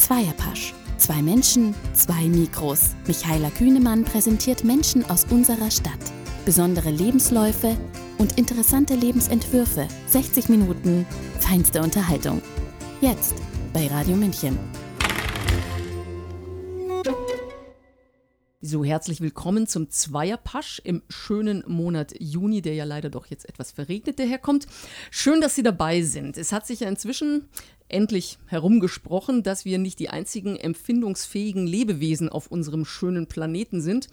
Zweierpasch. Zwei Menschen, zwei Mikros. Michaela Kühnemann präsentiert Menschen aus unserer Stadt. Besondere Lebensläufe und interessante Lebensentwürfe. 60 Minuten feinste Unterhaltung. Jetzt bei Radio München. So, herzlich willkommen zum Zweierpasch im schönen Monat Juni, der ja leider doch jetzt etwas verregnet daherkommt. Schön, dass Sie dabei sind. Es hat sich ja inzwischen endlich herumgesprochen, dass wir nicht die einzigen empfindungsfähigen Lebewesen auf unserem schönen Planeten sind.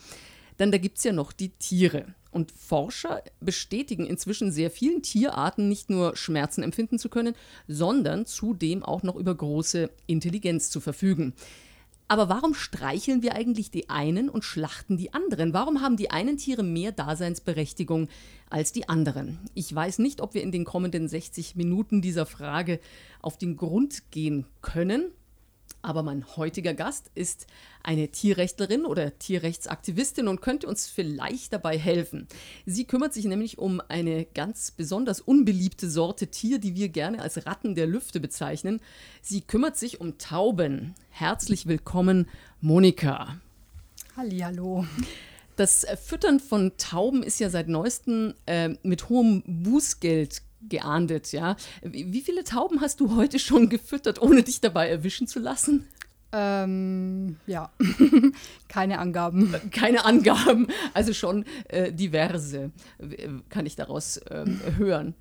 Denn da gibt es ja noch die Tiere. Und Forscher bestätigen inzwischen sehr vielen Tierarten nicht nur Schmerzen empfinden zu können, sondern zudem auch noch über große Intelligenz zu verfügen. Aber warum streicheln wir eigentlich die einen und schlachten die anderen? Warum haben die einen Tiere mehr Daseinsberechtigung als die anderen? Ich weiß nicht, ob wir in den kommenden 60 Minuten dieser Frage auf den Grund gehen können. Aber mein heutiger Gast ist eine Tierrechtlerin oder Tierrechtsaktivistin und könnte uns vielleicht dabei helfen. Sie kümmert sich nämlich um eine ganz besonders unbeliebte Sorte Tier, die wir gerne als Ratten der Lüfte bezeichnen. Sie kümmert sich um Tauben. Herzlich willkommen, Monika. Hallihallo. Das Füttern von Tauben ist ja seit neuestem äh, mit hohem Bußgeld geahndet, ja. Wie viele Tauben hast du heute schon gefüttert, ohne dich dabei erwischen zu lassen? Ähm, ja, keine Angaben. Keine Angaben, also schon äh, diverse, äh, kann ich daraus äh, hören.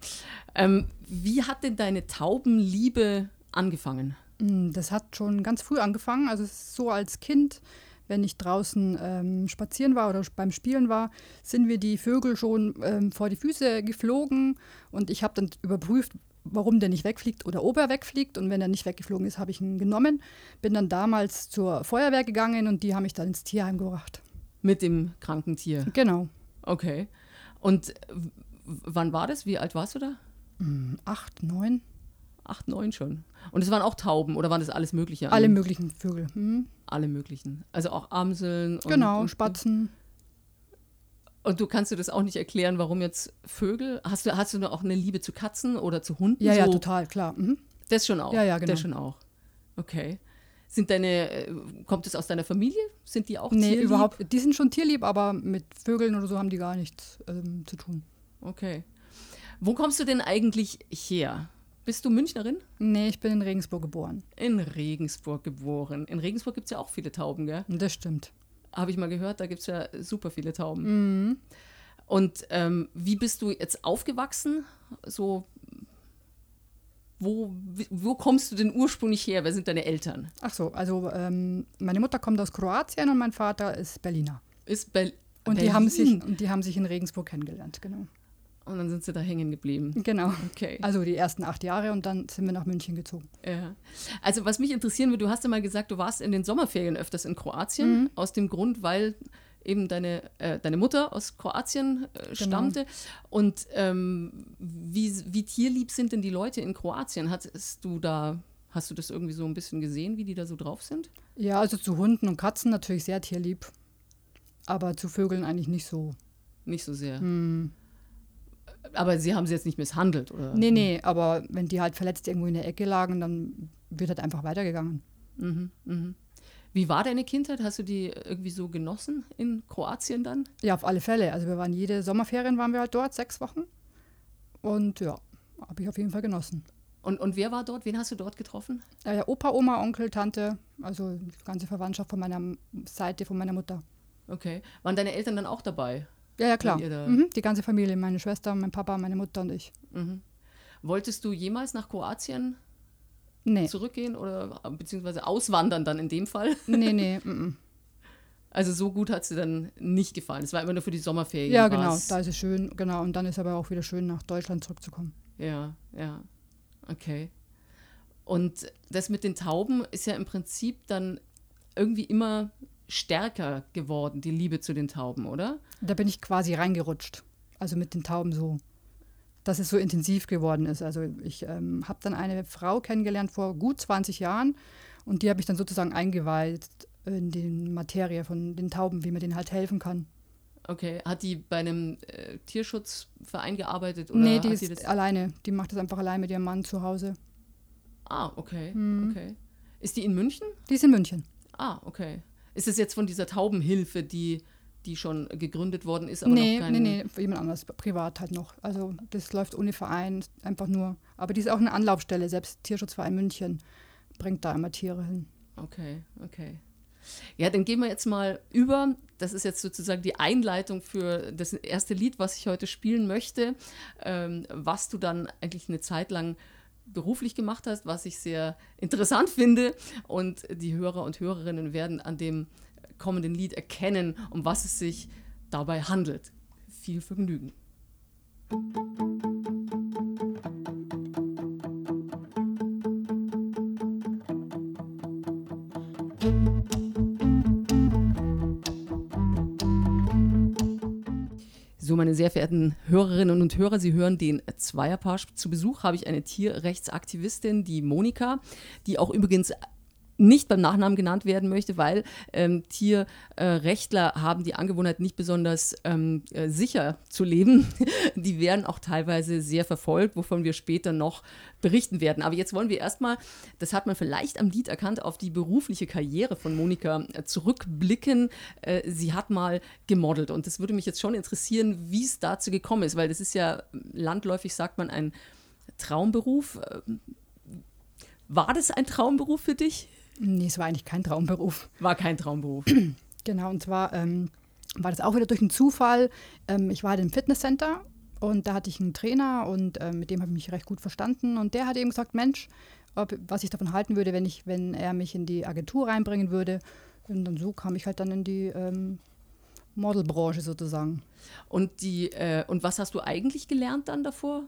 Ähm, wie hat denn deine Taubenliebe angefangen? Hm, das hat schon ganz früh angefangen. Also so als Kind wenn ich draußen ähm, spazieren war oder beim Spielen war, sind wir die Vögel schon ähm, vor die Füße geflogen und ich habe dann überprüft, warum der nicht wegfliegt oder ob er wegfliegt. Und wenn er nicht weggeflogen ist, habe ich ihn genommen. Bin dann damals zur Feuerwehr gegangen und die haben mich dann ins Tierheim gebracht. Mit dem kranken Tier? Genau. Okay. Und wann war das? Wie alt warst du da? Hm, acht, neun. Acht, neun schon. Und es waren auch Tauben oder waren das alles Mögliche? Alle möglichen Vögel. Hm. Alle möglichen. Also auch Amseln. Und, genau, und, Spatzen. Und du kannst dir das auch nicht erklären, warum jetzt Vögel? Hast du, hast du auch eine Liebe zu Katzen oder zu Hunden? Ja, so? ja, total, klar. Mhm. Das schon auch. Ja, ja, genau. Das schon auch. Okay. Sind deine, äh, kommt es aus deiner Familie? Sind die auch nee, tierlieb? überhaupt. Die sind schon tierlieb, aber mit Vögeln oder so haben die gar nichts ähm, zu tun. Okay. Wo kommst du denn eigentlich her? Bist du Münchnerin? Nee, ich bin in Regensburg geboren. In Regensburg geboren. In Regensburg gibt es ja auch viele Tauben, gell? Das stimmt. Habe ich mal gehört, da gibt es ja super viele Tauben. Mhm. Und ähm, wie bist du jetzt aufgewachsen? So, wo, wo kommst du denn ursprünglich her? Wer sind deine Eltern? Ach so, also ähm, meine Mutter kommt aus Kroatien und mein Vater ist Berliner. Ist Be und Berlin? Die haben sich, und die haben sich in Regensburg kennengelernt, genau. Und dann sind sie da hängen geblieben. Genau. Okay. Also die ersten acht Jahre und dann sind wir nach München gezogen. Ja. Also was mich interessieren würde, du hast ja mal gesagt, du warst in den Sommerferien öfters in Kroatien, mhm. aus dem Grund, weil eben deine, äh, deine Mutter aus Kroatien äh, genau. stammte. Und ähm, wie, wie tierlieb sind denn die Leute in Kroatien? Hattest du da, hast du das irgendwie so ein bisschen gesehen, wie die da so drauf sind? Ja, also zu Hunden und Katzen natürlich sehr tierlieb. Aber zu Vögeln eigentlich nicht so. Nicht so sehr. Mhm. Aber sie haben sie jetzt nicht misshandelt, oder? Nee, nee, aber wenn die halt verletzt irgendwo in der Ecke lagen, dann wird halt einfach weitergegangen. Mhm, mhm. Wie war deine Kindheit? Hast du die irgendwie so genossen in Kroatien dann? Ja, auf alle Fälle. Also wir waren jede Sommerferien waren wir halt dort, sechs Wochen. Und ja, habe ich auf jeden Fall genossen. Und, und wer war dort? Wen hast du dort getroffen? Äh, Opa, Oma, Onkel, Tante, also die ganze Verwandtschaft von meiner Seite, von meiner Mutter. Okay. Waren deine Eltern dann auch dabei? Ja, ja, klar. Mhm, die ganze Familie, meine Schwester, mein Papa, meine Mutter und ich. Mhm. Wolltest du jemals nach Kroatien nee. zurückgehen oder beziehungsweise auswandern dann in dem Fall? Nee, nee. M Also so gut hat es dir dann nicht gefallen. Es war immer nur für die Sommerferien. Ja, genau, da ist es schön, genau. Und dann ist aber auch wieder schön, nach Deutschland zurückzukommen. Ja, ja. Okay. Und das mit den Tauben ist ja im Prinzip dann irgendwie immer stärker geworden, die Liebe zu den Tauben, oder? Da bin ich quasi reingerutscht. Also mit den Tauben so, dass es so intensiv geworden ist. Also ich ähm, habe dann eine Frau kennengelernt vor gut 20 Jahren und die habe ich dann sozusagen eingeweiht in die Materie von den Tauben, wie man denen halt helfen kann. Okay, hat die bei einem äh, Tierschutzverein gearbeitet? Oder nee, die ist alleine. Die macht das einfach allein mit ihrem Mann zu Hause. Ah, okay, hm. okay. Ist die in München? Die ist in München. Ah, okay. Ist es jetzt von dieser Taubenhilfe, die, die schon gegründet worden ist, aber nee, noch kein... nee, nee, jemand anders, privat halt noch. Also das läuft ohne Verein, einfach nur. Aber die ist auch eine Anlaufstelle, selbst Tierschutzverein München bringt da immer Tiere hin. Okay, okay. Ja, dann gehen wir jetzt mal über. Das ist jetzt sozusagen die Einleitung für das erste Lied, was ich heute spielen möchte, ähm, was du dann eigentlich eine Zeit lang beruflich gemacht hast, was ich sehr interessant finde. Und die Hörer und Hörerinnen werden an dem kommenden Lied erkennen, um was es sich dabei handelt. Viel Vergnügen. Meine sehr verehrten Hörerinnen und Hörer, Sie hören den Zweierpaar. Zu Besuch habe ich eine Tierrechtsaktivistin, die Monika, die auch übrigens nicht beim Nachnamen genannt werden möchte, weil ähm, Tierrechtler äh, haben die Angewohnheit, nicht besonders ähm, äh, sicher zu leben. die werden auch teilweise sehr verfolgt, wovon wir später noch berichten werden. Aber jetzt wollen wir erstmal, das hat man vielleicht am Lied erkannt, auf die berufliche Karriere von Monika äh, zurückblicken. Äh, sie hat mal gemodelt und das würde mich jetzt schon interessieren, wie es dazu gekommen ist, weil das ist ja landläufig, sagt man, ein Traumberuf. Ähm, war das ein Traumberuf für dich? Nee, es war eigentlich kein Traumberuf. War kein Traumberuf. genau, und zwar ähm, war das auch wieder durch einen Zufall. Ähm, ich war halt im Fitnesscenter und da hatte ich einen Trainer und äh, mit dem habe ich mich recht gut verstanden. Und der hat eben gesagt, Mensch, ob, was ich davon halten würde, wenn, ich, wenn er mich in die Agentur reinbringen würde. Und dann so kam ich halt dann in die ähm, Modelbranche sozusagen. Und, die, äh, und was hast du eigentlich gelernt dann davor?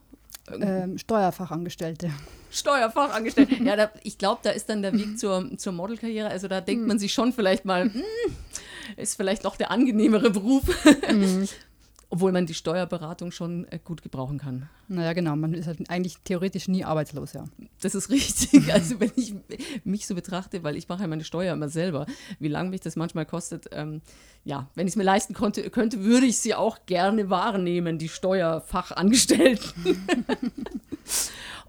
Ähm, Steuerfachangestellte. Steuerfachangestellte. ja, da, ich glaube, da ist dann der Weg zur, zur Modelkarriere. Also da denkt man sich schon vielleicht mal, hm, ist vielleicht noch der angenehmere Beruf. Obwohl man die Steuerberatung schon äh, gut gebrauchen kann. Naja, genau. Man ist halt eigentlich theoretisch nie arbeitslos, ja. Das ist richtig. Also wenn ich mich so betrachte, weil ich mache ja meine Steuer immer selber, wie lange mich das manchmal kostet, ähm, ja, wenn ich es mir leisten konnte, könnte, würde ich sie auch gerne wahrnehmen, die Steuerfachangestellten.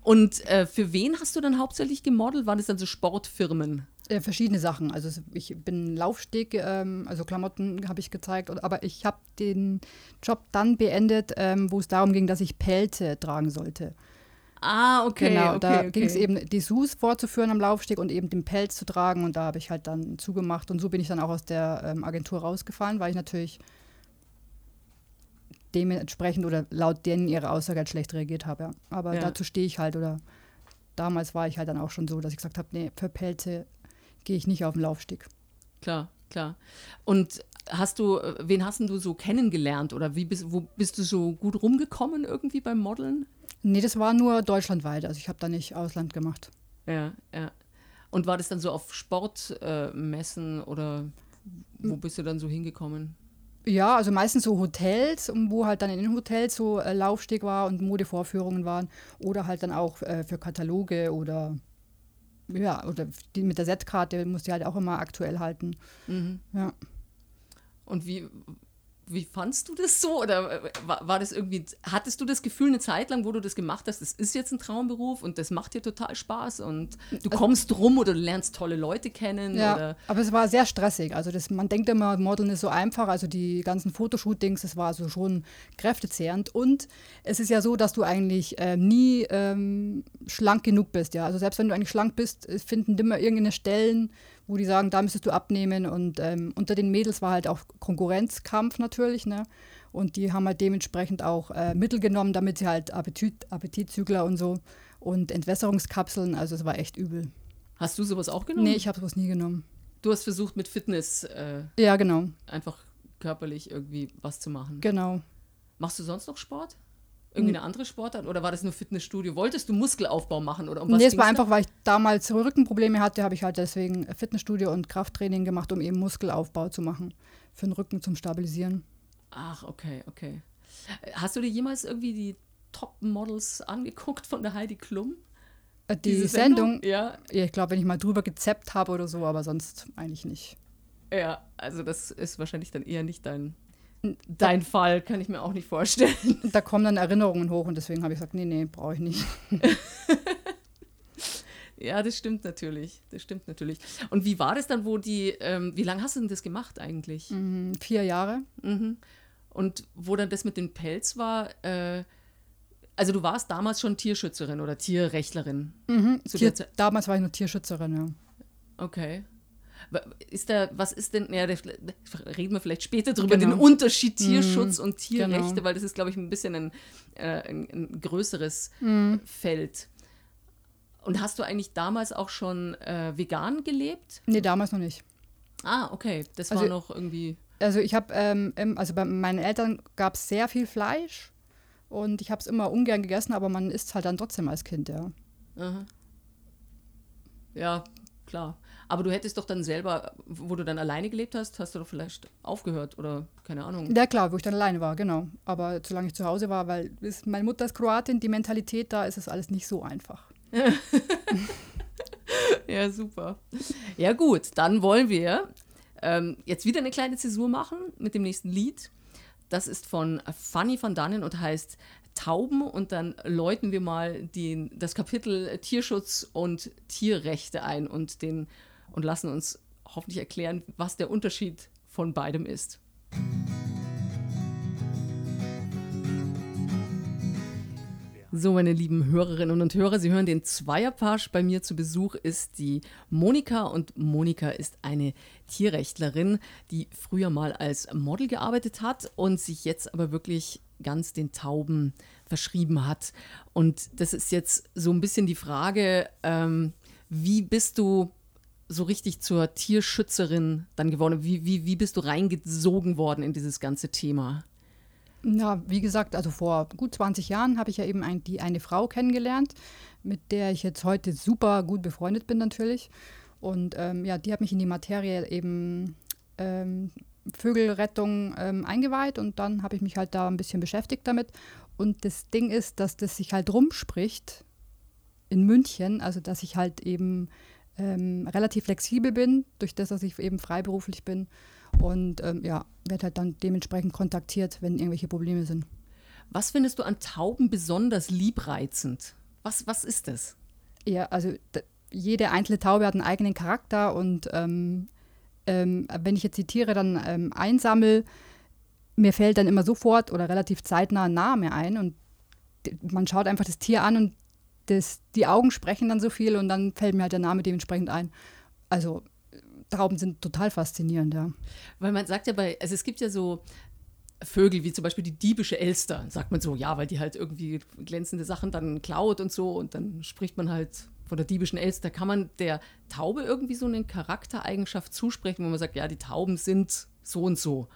Und äh, für wen hast du dann hauptsächlich gemodelt? Waren es dann so Sportfirmen? Äh, verschiedene Sachen. Also ich bin Laufsteg, ähm, also Klamotten habe ich gezeigt, aber ich habe den Job dann beendet, ähm, wo es darum ging, dass ich Pelze tragen sollte. Ah, okay. Genau, okay, da okay. ging es eben, die Sus vorzuführen am Laufsteg und eben den Pelz zu tragen und da habe ich halt dann zugemacht und so bin ich dann auch aus der ähm, Agentur rausgefallen, weil ich natürlich dementsprechend oder laut denen ihre Aussage halt schlecht reagiert habe. Ja. Aber ja. dazu stehe ich halt oder damals war ich halt dann auch schon so, dass ich gesagt habe, nee, für Pelze gehe ich nicht auf den Laufsteg. Klar, klar. Und hast du, wen hast du so kennengelernt oder wie bist, wo bist du so gut rumgekommen irgendwie beim Modeln? Nee, das war nur deutschlandweit. Also ich habe da nicht Ausland gemacht. Ja, ja. Und war das dann so auf Sportmessen äh, oder wo bist du dann so hingekommen? Ja, also meistens so Hotels, wo halt dann in den Hotels so äh, Laufsteg war und Modevorführungen waren. Oder halt dann auch äh, für Kataloge oder ja, oder die mit der Setkarte musst du halt auch immer aktuell halten. Mhm. Ja. Und wie, wie fandst du das so? Oder äh, war, war, das irgendwie, hattest du das Gefühl eine Zeit lang, wo du das gemacht hast, das ist jetzt ein Traumberuf und das macht dir total Spaß und du also kommst rum oder du lernst tolle Leute kennen? Ja, oder? aber es war sehr stressig. Also das, man denkt immer, Modeln ist so einfach, also die ganzen Fotoshootings, das war also schon kräftezehrend und es ist ja so, dass du eigentlich äh, nie ähm, schlank genug bist. Ja? Also selbst wenn du eigentlich schlank bist, finden immer irgendeine Stellen, wo die sagen, da müsstest du abnehmen. Und ähm, unter den Mädels war halt auch Konkurrenzkampf natürlich. Ne? Und die haben halt dementsprechend auch äh, Mittel genommen, damit sie halt Appetit, Appetitzügler und so und Entwässerungskapseln. Also es war echt übel. Hast du sowas auch genommen? Nee, ich habe sowas nie genommen. Du hast versucht mit Fitness äh, ja, genau. einfach körperlich irgendwie was zu machen. Genau. Machst du sonst noch Sport? Irgendwie eine andere Sportart oder war das nur Fitnessstudio? Wolltest du Muskelaufbau machen oder um was Nee, es war einfach, da? weil ich damals Rückenprobleme hatte, habe ich halt deswegen Fitnessstudio und Krafttraining gemacht, um eben Muskelaufbau zu machen. Für den Rücken zum Stabilisieren. Ach, okay, okay. Hast du dir jemals irgendwie die Top-Models angeguckt von der Heidi Klum? Äh, die Diese Sendung? Sendung? Ja. ja ich glaube, wenn ich mal drüber gezappt habe oder so, aber sonst eigentlich nicht. Ja, also das ist wahrscheinlich dann eher nicht dein Dein Fall kann ich mir auch nicht vorstellen. Da kommen dann Erinnerungen hoch und deswegen habe ich gesagt, nee, nee, brauche ich nicht. Ja, das stimmt natürlich. Das stimmt natürlich. Und wie war das dann, wo die, ähm, wie lange hast du denn das gemacht eigentlich? Mhm, vier Jahre. Mhm. Und wo dann das mit dem Pelz war, äh, also du warst damals schon Tierschützerin oder Tierrechtlerin. Mhm. Tier, damals war ich nur Tierschützerin, ja. Okay. Ist da, was ist denn, ja, reden wir vielleicht später drüber, genau. den Unterschied mhm. Tierschutz mhm. und Tierrechte, genau. weil das ist, glaube ich, ein bisschen ein, äh, ein, ein größeres mhm. Feld. Und hast du eigentlich damals auch schon äh, vegan gelebt? Nee, damals noch nicht. Ah, okay. Das also, war noch irgendwie. Also ich habe, ähm, also bei meinen Eltern gab es sehr viel Fleisch und ich habe es immer ungern gegessen, aber man isst halt dann trotzdem als Kind, ja. Aha. Ja, klar. Aber du hättest doch dann selber, wo du dann alleine gelebt hast, hast du doch vielleicht aufgehört oder keine Ahnung. Ja klar, wo ich dann alleine war, genau. Aber solange ich zu Hause war, weil ist, meine Mutter ist Kroatin, die Mentalität da ist es alles nicht so einfach. ja, super. Ja gut, dann wollen wir ähm, jetzt wieder eine kleine Zäsur machen mit dem nächsten Lied. Das ist von Fanny van Dannen und heißt Tauben und dann läuten wir mal den, das Kapitel Tierschutz und Tierrechte ein und den und lassen uns hoffentlich erklären, was der Unterschied von beidem ist. So, meine lieben Hörerinnen und Hörer, Sie hören den Zweierpasch. Bei mir zu Besuch ist die Monika und Monika ist eine Tierrechtlerin, die früher mal als Model gearbeitet hat und sich jetzt aber wirklich ganz den Tauben verschrieben hat. Und das ist jetzt so ein bisschen die Frage, ähm, wie bist du so richtig zur Tierschützerin dann geworden? Wie, wie, wie bist du reingesogen worden in dieses ganze Thema? Na, wie gesagt, also vor gut 20 Jahren habe ich ja eben ein, die, eine Frau kennengelernt, mit der ich jetzt heute super gut befreundet bin natürlich. Und ähm, ja, die hat mich in die Materie eben ähm, Vögelrettung ähm, eingeweiht und dann habe ich mich halt da ein bisschen beschäftigt damit. Und das Ding ist, dass das sich halt rumspricht in München, also dass ich halt eben ähm, relativ flexibel bin, durch das, dass ich eben freiberuflich bin. Und ähm, ja, werde halt dann dementsprechend kontaktiert, wenn irgendwelche Probleme sind. Was findest du an Tauben besonders liebreizend? Was, was ist das? Ja, also jede einzelne Taube hat einen eigenen Charakter und ähm, ähm, wenn ich jetzt die Tiere dann ähm, einsammle, mir fällt dann immer sofort oder relativ zeitnah ein Name ein und man schaut einfach das Tier an und das, die Augen sprechen dann so viel und dann fällt mir halt der Name dementsprechend ein. Also Trauben sind total faszinierend, ja. Weil man sagt ja bei, also es gibt ja so Vögel wie zum Beispiel die diebische Elster, sagt man so, ja, weil die halt irgendwie glänzende Sachen dann klaut und so und dann spricht man halt von der diebischen Elster. Kann man der Taube irgendwie so eine Charaktereigenschaft zusprechen, wo man sagt, ja, die Tauben sind so und so?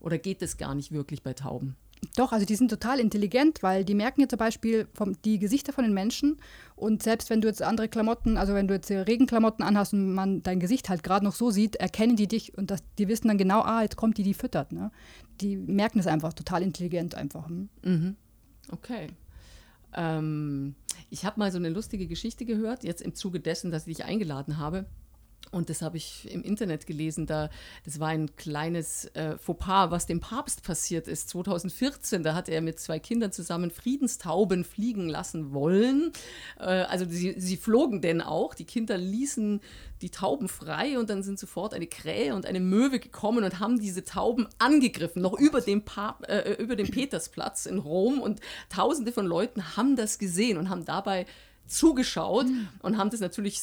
Oder geht das gar nicht wirklich bei Tauben? Doch, also die sind total intelligent, weil die merken jetzt zum Beispiel vom, die Gesichter von den Menschen und selbst wenn du jetzt andere Klamotten, also wenn du jetzt Regenklamotten anhast und man dein Gesicht halt gerade noch so sieht, erkennen die dich und das, die wissen dann genau, ah, jetzt kommt die, die füttert. Ne? Die merken es einfach, total intelligent einfach. Hm? Mhm. Okay. Ähm, ich habe mal so eine lustige Geschichte gehört, jetzt im Zuge dessen, dass ich dich eingeladen habe. Und das habe ich im Internet gelesen. Da, das war ein kleines äh, Fauxpas, was dem Papst passiert ist. 2014, da hat er mit zwei Kindern zusammen Friedenstauben fliegen lassen wollen. Äh, also sie, sie flogen denn auch. Die Kinder ließen die Tauben frei und dann sind sofort eine Krähe und eine Möwe gekommen und haben diese Tauben angegriffen, noch über dem, Pap äh, über dem Petersplatz in Rom. Und tausende von Leuten haben das gesehen und haben dabei zugeschaut mhm. und haben das natürlich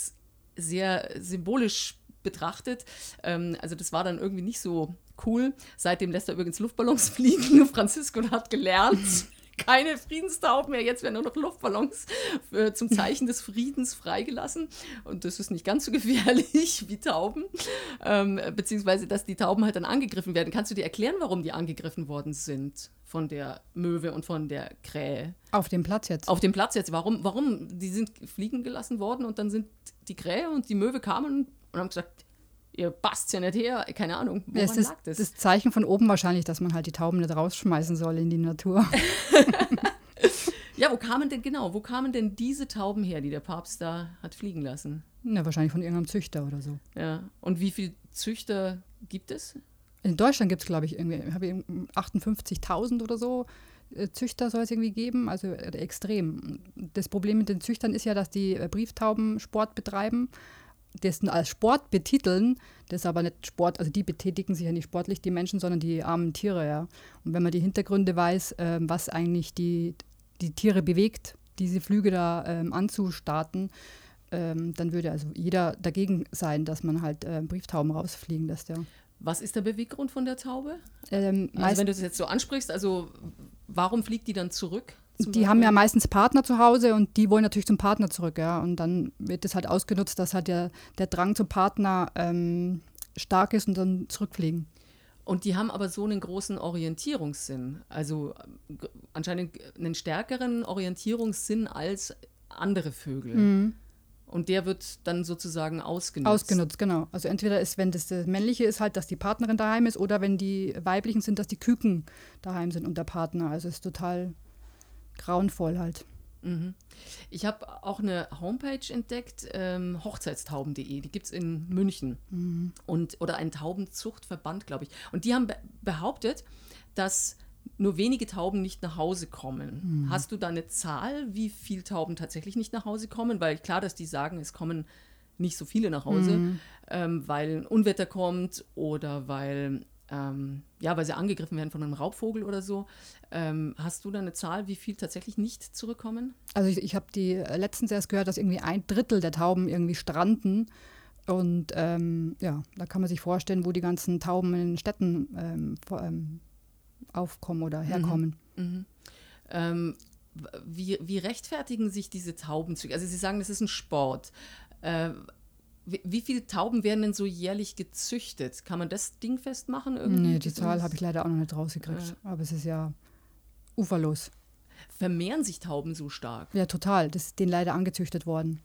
sehr symbolisch betrachtet. Ähm, also das war dann irgendwie nicht so cool. Seitdem lässt er übrigens Luftballons fliegen. Francisco hat gelernt. Keine Friedenstauben mehr, jetzt werden nur noch Luftballons für, zum Zeichen des Friedens freigelassen. Und das ist nicht ganz so gefährlich wie Tauben. Ähm, beziehungsweise, dass die Tauben halt dann angegriffen werden. Kannst du dir erklären, warum die angegriffen worden sind? von der Möwe und von der Krähe. Auf dem Platz jetzt? Auf dem Platz jetzt. Warum? Warum? Die sind fliegen gelassen worden und dann sind die Krähe und die Möwe kamen und haben gesagt, ihr passt ja nicht her. Keine Ahnung, woran es ist lag das? Das Zeichen von oben wahrscheinlich, dass man halt die Tauben nicht rausschmeißen soll in die Natur. ja, wo kamen denn, genau, wo kamen denn diese Tauben her, die der Papst da hat fliegen lassen? Na, wahrscheinlich von irgendeinem Züchter oder so. Ja, und wie viele Züchter gibt es? In Deutschland gibt es, glaube ich, irgendwie 58.000 oder so. Äh, Züchter soll es irgendwie geben, also äh, extrem. Das Problem mit den Züchtern ist ja, dass die äh, Brieftauben Sport betreiben, dessen als Sport betiteln, das ist aber nicht Sport, also die betätigen sich ja nicht sportlich, die Menschen, sondern die armen Tiere, ja. Und wenn man die Hintergründe weiß, äh, was eigentlich die, die Tiere bewegt, diese Flüge da ähm, anzustarten, ähm, dann würde also jeder dagegen sein, dass man halt äh, Brieftauben rausfliegen lässt, ja. Was ist der Beweggrund von der Taube? Ähm, also wenn du das jetzt so ansprichst, also warum fliegt die dann zurück? Die Beispiel? haben ja meistens Partner zu Hause und die wollen natürlich zum Partner zurück, ja. Und dann wird es halt ausgenutzt, dass halt der, der Drang zum Partner ähm, stark ist und dann zurückfliegen. Und die haben aber so einen großen Orientierungssinn, also äh, anscheinend einen stärkeren Orientierungssinn als andere Vögel. Mhm. Und der wird dann sozusagen ausgenutzt. Ausgenutzt, genau. Also entweder ist, wenn das, das männliche ist, halt, dass die Partnerin daheim ist, oder wenn die weiblichen sind, dass die Küken daheim sind und der Partner. Also es ist total grauenvoll halt. Mhm. Ich habe auch eine Homepage entdeckt, ähm, hochzeitstauben.de, die gibt es in München. Mhm. Und, oder ein Taubenzuchtverband, glaube ich. Und die haben be behauptet, dass nur wenige Tauben nicht nach Hause kommen. Mhm. Hast du da eine Zahl, wie viele Tauben tatsächlich nicht nach Hause kommen? Weil klar, dass die sagen, es kommen nicht so viele nach Hause, Mhm. ähm, weil ein Unwetter kommt oder weil, ähm, ja, weil sie angegriffen werden von einem Raubvogel oder so. Ähm, hast du da eine Zahl, wie viel tatsächlich nicht zurückkommen? Also ich, ich habe die äh, letztens erst gehört, dass irgendwie ein Drittel der Tauben irgendwie stranden. Und ähm, ja, da kann man sich vorstellen, wo die ganzen Tauben in den Städten ähm, ähm, aufkommen oder herkommen. Mhm. Ähm, w- wie, wie rechtfertigen sich diese Taubenzüge? Also Sie sagen, das ist ein Sport. Äh, wie, wie viele Tauben werden denn so jährlich gezüchtet? Kann man das Ding festmachen? Irgendwie? Nee, die Zahl habe ich leider auch noch nicht rausgekriegt. Aber es ist ja uferlos. Vermehren sich Tauben so stark? Ja, total. Das ist denen leider angezüchtet worden.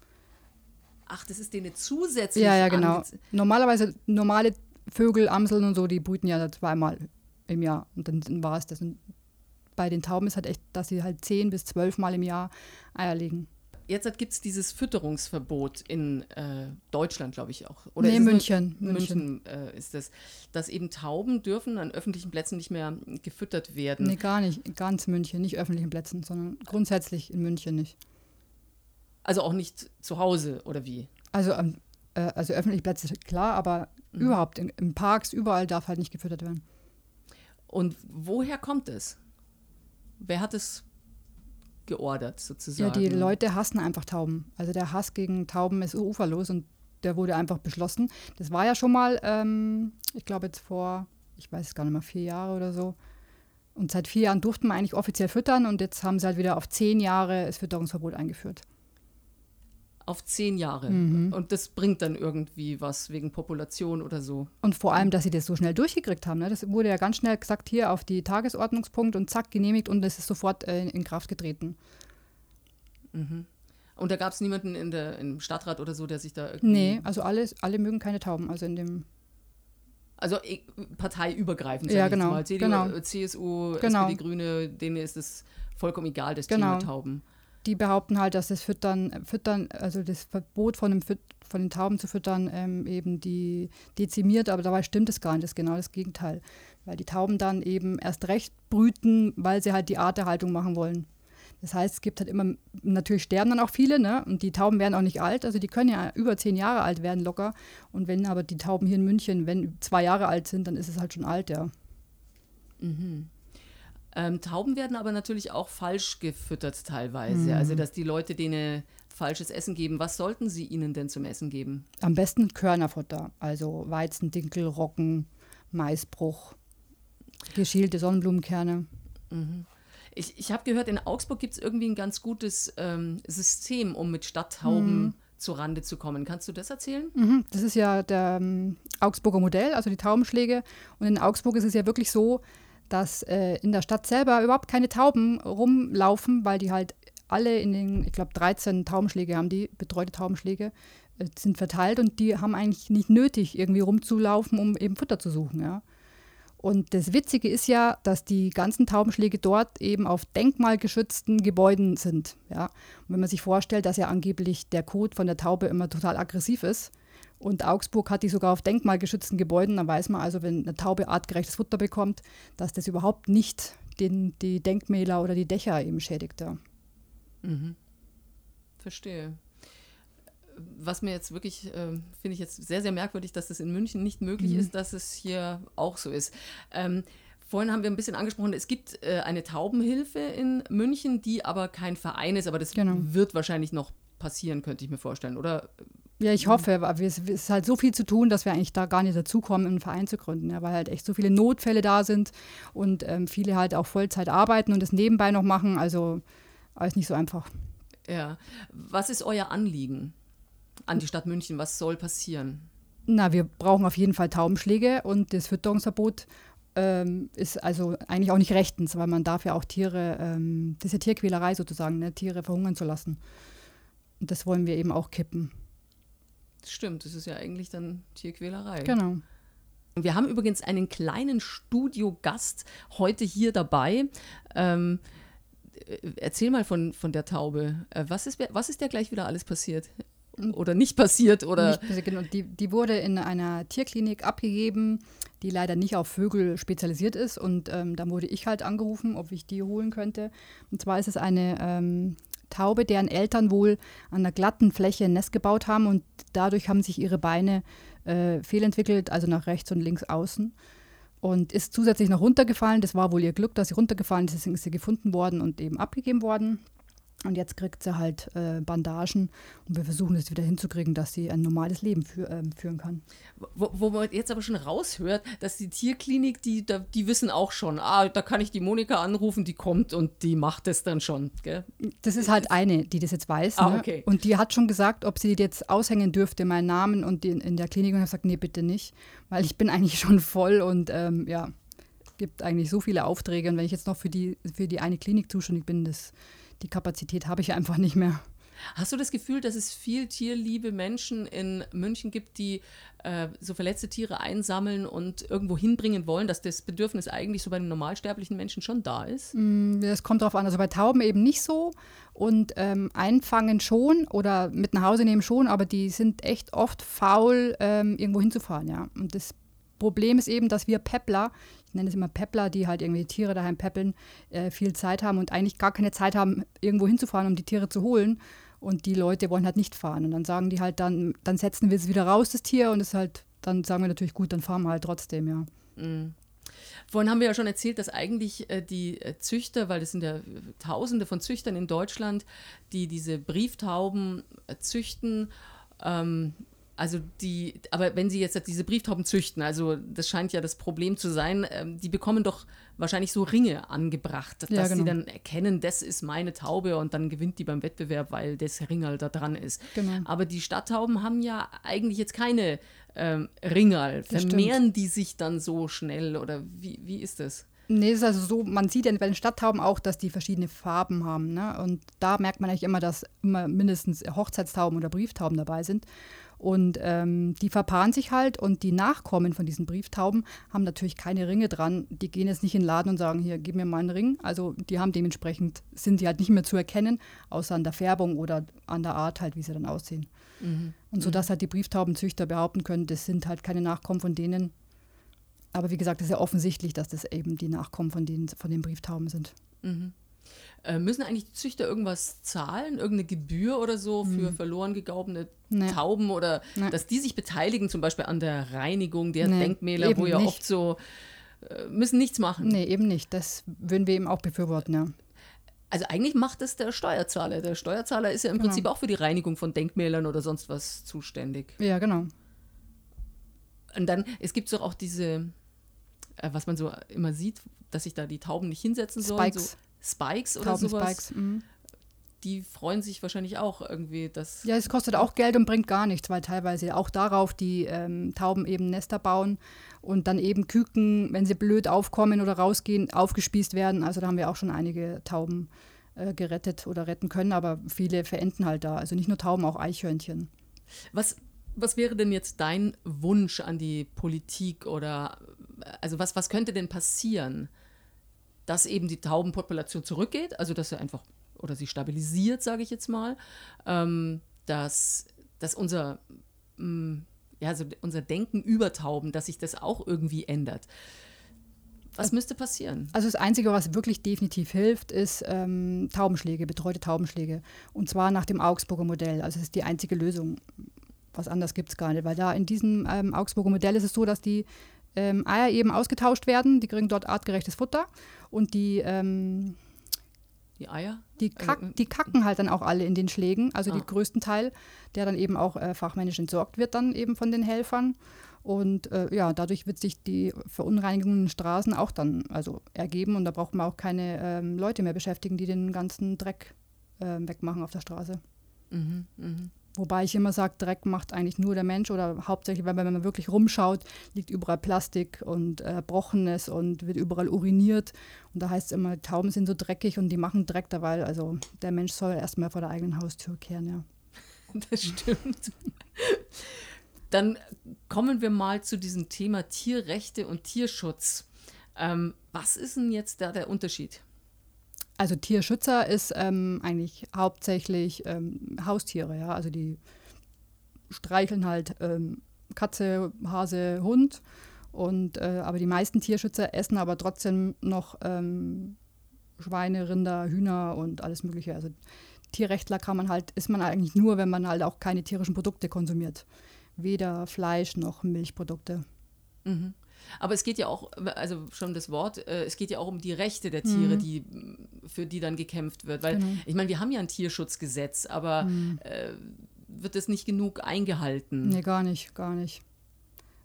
Ach, das ist denen zusätzlich Ja, ja, genau. Normalerweise, normale Vögel, Amseln und so, die brüten ja zweimal im Jahr. Und dann, dann war es das. Und bei den Tauben ist halt echt, dass sie halt zehn bis zwölf Mal im Jahr Eier legen. Jetzt gibt es dieses Fütterungsverbot in äh, Deutschland, glaube ich auch. Oder nee, nur- München. München, München. äh, ist das, dass eben Tauben dürfen an öffentlichen Plätzen nicht mehr gefüttert werden. Nee, gar nicht. Ganz München. Nicht öffentlichen Plätzen, sondern grundsätzlich in München nicht. Also auch nicht zu Hause oder wie? Also, ähm, äh, also öffentliche Plätze, klar, aber Mhm. überhaupt in, in Parks, überall darf halt nicht gefüttert werden. Und woher kommt es? Wer hat es geordert sozusagen? Ja, die Leute hassen einfach Tauben. Also der Hass gegen Tauben ist uferlos und der wurde einfach beschlossen. Das war ja schon mal, ähm, ich glaube jetzt vor, ich weiß es gar nicht mehr, vier Jahre oder so. Und seit vier Jahren durften wir eigentlich offiziell füttern und jetzt haben sie halt wieder auf zehn Jahre das Fütterungsverbot eingeführt. Auf zehn Jahre. Mhm. Und das bringt dann irgendwie was wegen Population oder so. Und vor allem, dass sie das so schnell durchgekriegt haben. Ne? Das wurde ja ganz schnell gesagt, hier auf die Tagesordnungspunkt und zack, genehmigt und es ist sofort äh, in Kraft getreten. Und da gab es niemanden in der, im Stadtrat oder so, der sich da irgendwie. Nee, also alle, alle mögen keine Tauben. Also in dem, Also parteiübergreifend, Ja, genau, mal. CDU, genau. CSU, Genau. SPD, Grüne, denen ist es vollkommen egal, das Genau. Thema Tauben. Die behaupten halt, dass das Füttern, Füttern, also das Verbot von, dem Füt von den Tauben zu füttern, ähm, eben die dezimiert, aber dabei stimmt es gar nicht, das ist genau das Gegenteil. Weil die Tauben dann eben erst recht brüten, weil sie halt die Arterhaltung machen wollen. Das heißt, es gibt halt immer, natürlich sterben dann auch viele, ne? Und die Tauben werden auch nicht alt, also die können ja über zehn Jahre alt werden locker. Und wenn aber die Tauben hier in München, wenn zwei Jahre alt sind, dann ist es halt schon alt, ja. Ähm, Tauben werden aber natürlich auch falsch gefüttert teilweise. Mhm. Also, dass die Leute denen falsches Essen geben. Was sollten sie ihnen denn zum Essen geben? Am besten Körnerfutter, also Weizen, Dinkel, Roggen, Maisbruch, geschälte Sonnenblumenkerne. Ich, ich habe gehört, in Augsburg gibt es irgendwie ein ganz gutes ähm, System, um mit Stadttauben zu Rande zu kommen. Kannst du das erzählen? Mhm, Das ist ja der ähm, Augsburger Modell, also die Taubenschläge. Und in Augsburg ist es ja wirklich so, dass äh, in der Stadt selber überhaupt keine Tauben rumlaufen, weil die halt alle in den, ich glaube, 13 Taubenschläge haben die, betreute Taubenschläge, äh, sind verteilt und die haben eigentlich nicht nötig, irgendwie rumzulaufen, um eben Futter zu suchen, ja. Und das Witzige ist ja, dass die ganzen Taubenschläge dort eben auf denkmalgeschützten Gebäuden sind. Ja? Und wenn man sich vorstellt, dass ja angeblich der Kot von der Taube immer total aggressiv ist und Augsburg hat die sogar auf denkmalgeschützten Gebäuden, dann weiß man also, wenn eine Taube artgerechtes Futter bekommt, dass das überhaupt nicht den, die Denkmäler oder die Dächer eben schädigte. Mhm. Verstehe. Was mir jetzt wirklich, äh, finde ich jetzt sehr, sehr merkwürdig, dass das in München nicht möglich mhm. ist, dass es hier auch so ist. Ähm, Vorhin haben wir ein bisschen angesprochen, es gibt äh, eine Taubenhilfe in München, die aber kein Verein ist, aber das genau. wird wahrscheinlich noch passieren, könnte ich mir vorstellen, oder? Ja, ich hoffe, aber es ist halt so viel zu tun, dass wir eigentlich da gar nicht dazukommen, einen Verein zu gründen, ja, weil halt echt so viele Notfälle da sind und ähm, viele halt auch Vollzeit arbeiten und das nebenbei noch machen. Also alles nicht so einfach. Ja. Was ist euer Anliegen an die Stadt München? Was soll passieren? Na, wir brauchen auf jeden Fall Taubenschläge und das Fütterungsverbot ähm, ist also eigentlich auch nicht rechtens, weil man darf ja auch Tiere, ähm, das ist ja Tierquälerei sozusagen, ne, Tiere verhungern zu lassen. Und das wollen wir eben auch kippen. Stimmt, das ist ja eigentlich dann Tierquälerei. Genau. Wir haben übrigens einen kleinen Studiogast heute hier dabei. Ähm, äh, erzähl mal von, von der Taube. Äh, was ist, was ist der gleich wieder alles passiert? Oder nicht passiert? Oder? Nicht, genau, die, die wurde in einer Tierklinik abgegeben die leider nicht auf Vögel spezialisiert ist. Und ähm, dann wurde ich halt angerufen, ob ich die holen könnte. Und zwar ist es eine ähm, Taube, deren Eltern wohl an einer glatten Fläche ein Nest gebaut haben und dadurch haben sich ihre Beine äh, fehlentwickelt, also nach rechts und links außen. Und ist zusätzlich noch runtergefallen. Das war wohl ihr Glück, dass sie runtergefallen ist. Deswegen ist sie gefunden worden und eben abgegeben worden. Und jetzt kriegt sie halt äh, Bandagen und wir versuchen es wieder hinzukriegen, dass sie ein normales Leben für, äh, führen kann. Wo, wo, man jetzt aber schon raushört, dass die Tierklinik, die, die wissen auch schon, ah, da kann ich die Monika anrufen, die kommt und die macht es dann schon. Gell? Das ist halt eine, die das jetzt weiß. Ah, ne? okay. Und die hat schon gesagt, ob sie jetzt aushängen dürfte, meinen Namen und in, in der Klinik. Und ich habe gesagt, nee, bitte nicht, weil ich bin eigentlich schon voll und ähm, ja, gibt eigentlich so viele Aufträge. Und wenn ich jetzt noch für die, für die eine Klinik zuständig bin, das die Kapazität habe ich einfach nicht mehr. Hast du das Gefühl, dass es viel tierliebe Menschen in München gibt, die äh, so verletzte Tiere einsammeln und irgendwo hinbringen wollen, dass das Bedürfnis eigentlich so bei den normalsterblichen Menschen schon da ist? Mm, das kommt darauf an. Also bei Tauben eben nicht so und ähm, einfangen schon oder mit nach Hause nehmen schon, aber die sind echt oft faul, ähm, irgendwo hinzufahren, ja. Und das Problem ist eben, dass wir Peppler, ich nenne es immer Peppler, die halt irgendwie Tiere daheim peppeln, äh, viel Zeit haben und eigentlich gar keine Zeit haben, irgendwo hinzufahren, um die Tiere zu holen. Und die Leute wollen halt nicht fahren. Und dann sagen die halt, dann, dann setzen wir es wieder raus, das Tier, und es halt, dann sagen wir natürlich, gut, dann fahren wir halt trotzdem, ja. Mhm. Vorhin haben wir ja schon erzählt, dass eigentlich äh, die äh, Züchter, weil es sind ja Tausende von Züchtern in Deutschland, die diese Brieftauben äh, züchten, ähm, also die, aber wenn sie jetzt diese Brieftauben züchten, also das scheint ja das Problem zu sein, ähm, die bekommen doch wahrscheinlich so Ringe angebracht, dass ja, genau. sie dann erkennen, das ist meine Taube und dann gewinnt die beim Wettbewerb, weil das Ringerl da dran ist. Genau. Aber die Stadttauben haben ja eigentlich jetzt keine ähm, Ringerl. Vermehren die sich dann so schnell oder wie, wie ist das? Nee, es ist also so, man sieht ja bei den Stadttauben auch, dass die verschiedene Farben haben. Ne? Und da merkt man eigentlich immer, dass immer mindestens Hochzeitstauben oder Brieftauben dabei sind. Und ähm, die verpaaren sich halt und die Nachkommen von diesen Brieftauben haben natürlich keine Ringe dran. Die gehen jetzt nicht in den Laden und sagen, hier, gib mir mal einen Ring. Also die haben dementsprechend, sind sie halt nicht mehr zu erkennen, außer an der Färbung oder an der Art halt, wie sie dann aussehen. Mhm. Und so dass halt die Brieftaubenzüchter behaupten können, das sind halt keine Nachkommen von denen. Aber wie gesagt, es ist ja offensichtlich, dass das eben die Nachkommen von den, von den Brieftauben sind. Mhm. Äh, müssen eigentlich die Züchter irgendwas zahlen, irgendeine Gebühr oder so für hm. verloren gegaubene nee. Tauben oder nee. dass die sich beteiligen, zum Beispiel an der Reinigung der nee, Denkmäler, wo ja nicht. oft so äh, müssen nichts machen? Nee, eben nicht. Das würden wir eben auch befürworten, ja. Also eigentlich macht es der Steuerzahler. Der Steuerzahler ist ja im genau. Prinzip auch für die Reinigung von Denkmälern oder sonst was zuständig. Ja, genau. Und dann, es gibt doch auch diese, äh, was man so immer sieht, dass sich da die Tauben nicht hinsetzen sollen. Spikes. So Spikes oder sowas. Spikes, mhm. Die freuen sich wahrscheinlich auch irgendwie, dass. Ja, es kostet auch Geld und bringt gar nichts, weil teilweise auch darauf die ähm, Tauben eben Nester bauen und dann eben Küken, wenn sie blöd aufkommen oder rausgehen, aufgespießt werden. Also da haben wir auch schon einige Tauben äh, gerettet oder retten können, aber viele verenden halt da. Also nicht nur Tauben, auch Eichhörnchen. Was, was wäre denn jetzt dein Wunsch an die Politik oder also was, was könnte denn passieren? Dass eben die Taubenpopulation zurückgeht, also dass sie einfach oder sie stabilisiert, sage ich jetzt mal, ähm, dass, dass unser, mh, mm, ja, so unser Denken über Tauben, dass sich das auch irgendwie ändert. Was müsste passieren? Also das Einzige, was wirklich definitiv hilft, ist ähm, Taubenschläge, betreute Taubenschläge. Und zwar nach dem Augsburger Modell. Also das ist die einzige Lösung. Was anderes gibt es gar nicht. Weil da in diesem ähm, Augsburger Modell ist es so, dass die ähm, Eier eben ausgetauscht werden. Die kriegen dort artgerechtes Futter. Und die, ähm, die Eier? Die, kack, äh, die, kacken halt dann auch alle in den Schlägen. Also ah. den größten Teil, der dann eben auch äh, fachmännisch entsorgt wird dann eben von den Helfern. Und äh, ja, dadurch wird sich die verunreinigenden Straßen auch dann also ergeben und da braucht man auch keine ähm, Leute mehr beschäftigen, die den ganzen Dreck äh, wegmachen auf der Straße. Mhm, mh. Wobei ich immer sage, Dreck macht eigentlich nur der Mensch oder hauptsächlich, weil wenn man wirklich rumschaut, liegt überall Plastik und Erbrochenes und wird überall uriniert. Und da heißt es immer, Tauben sind so dreckig und die machen Dreck dabei. Also der Mensch soll erstmal vor der eigenen Haustür kehren, ja. Das stimmt. Dann kommen wir mal zu diesem Thema Tierrechte und Tierschutz. Ähm, was ist denn jetzt da der Unterschied? Also Tierschützer ist ähm, eigentlich hauptsächlich ähm, Haustiere, ja. Also die streicheln halt ähm, Katze, Hase, Hund. Und äh, aber die meisten Tierschützer essen aber trotzdem noch ähm, Schweine, Rinder, Hühner und alles Mögliche. Also Tierrechtler kann man halt, ist man eigentlich nur, wenn man halt auch keine tierischen Produkte konsumiert weder Fleisch noch Milchprodukte. Mhm. Aber es geht ja auch, also schon das Wort, äh, es geht ja auch um die Rechte der Tiere, mhm. die, für die dann gekämpft wird. Weil, genau. ich meine, wir haben ja ein Tierschutzgesetz, aber mhm. äh, wird es nicht genug eingehalten? Nee, gar nicht, gar nicht.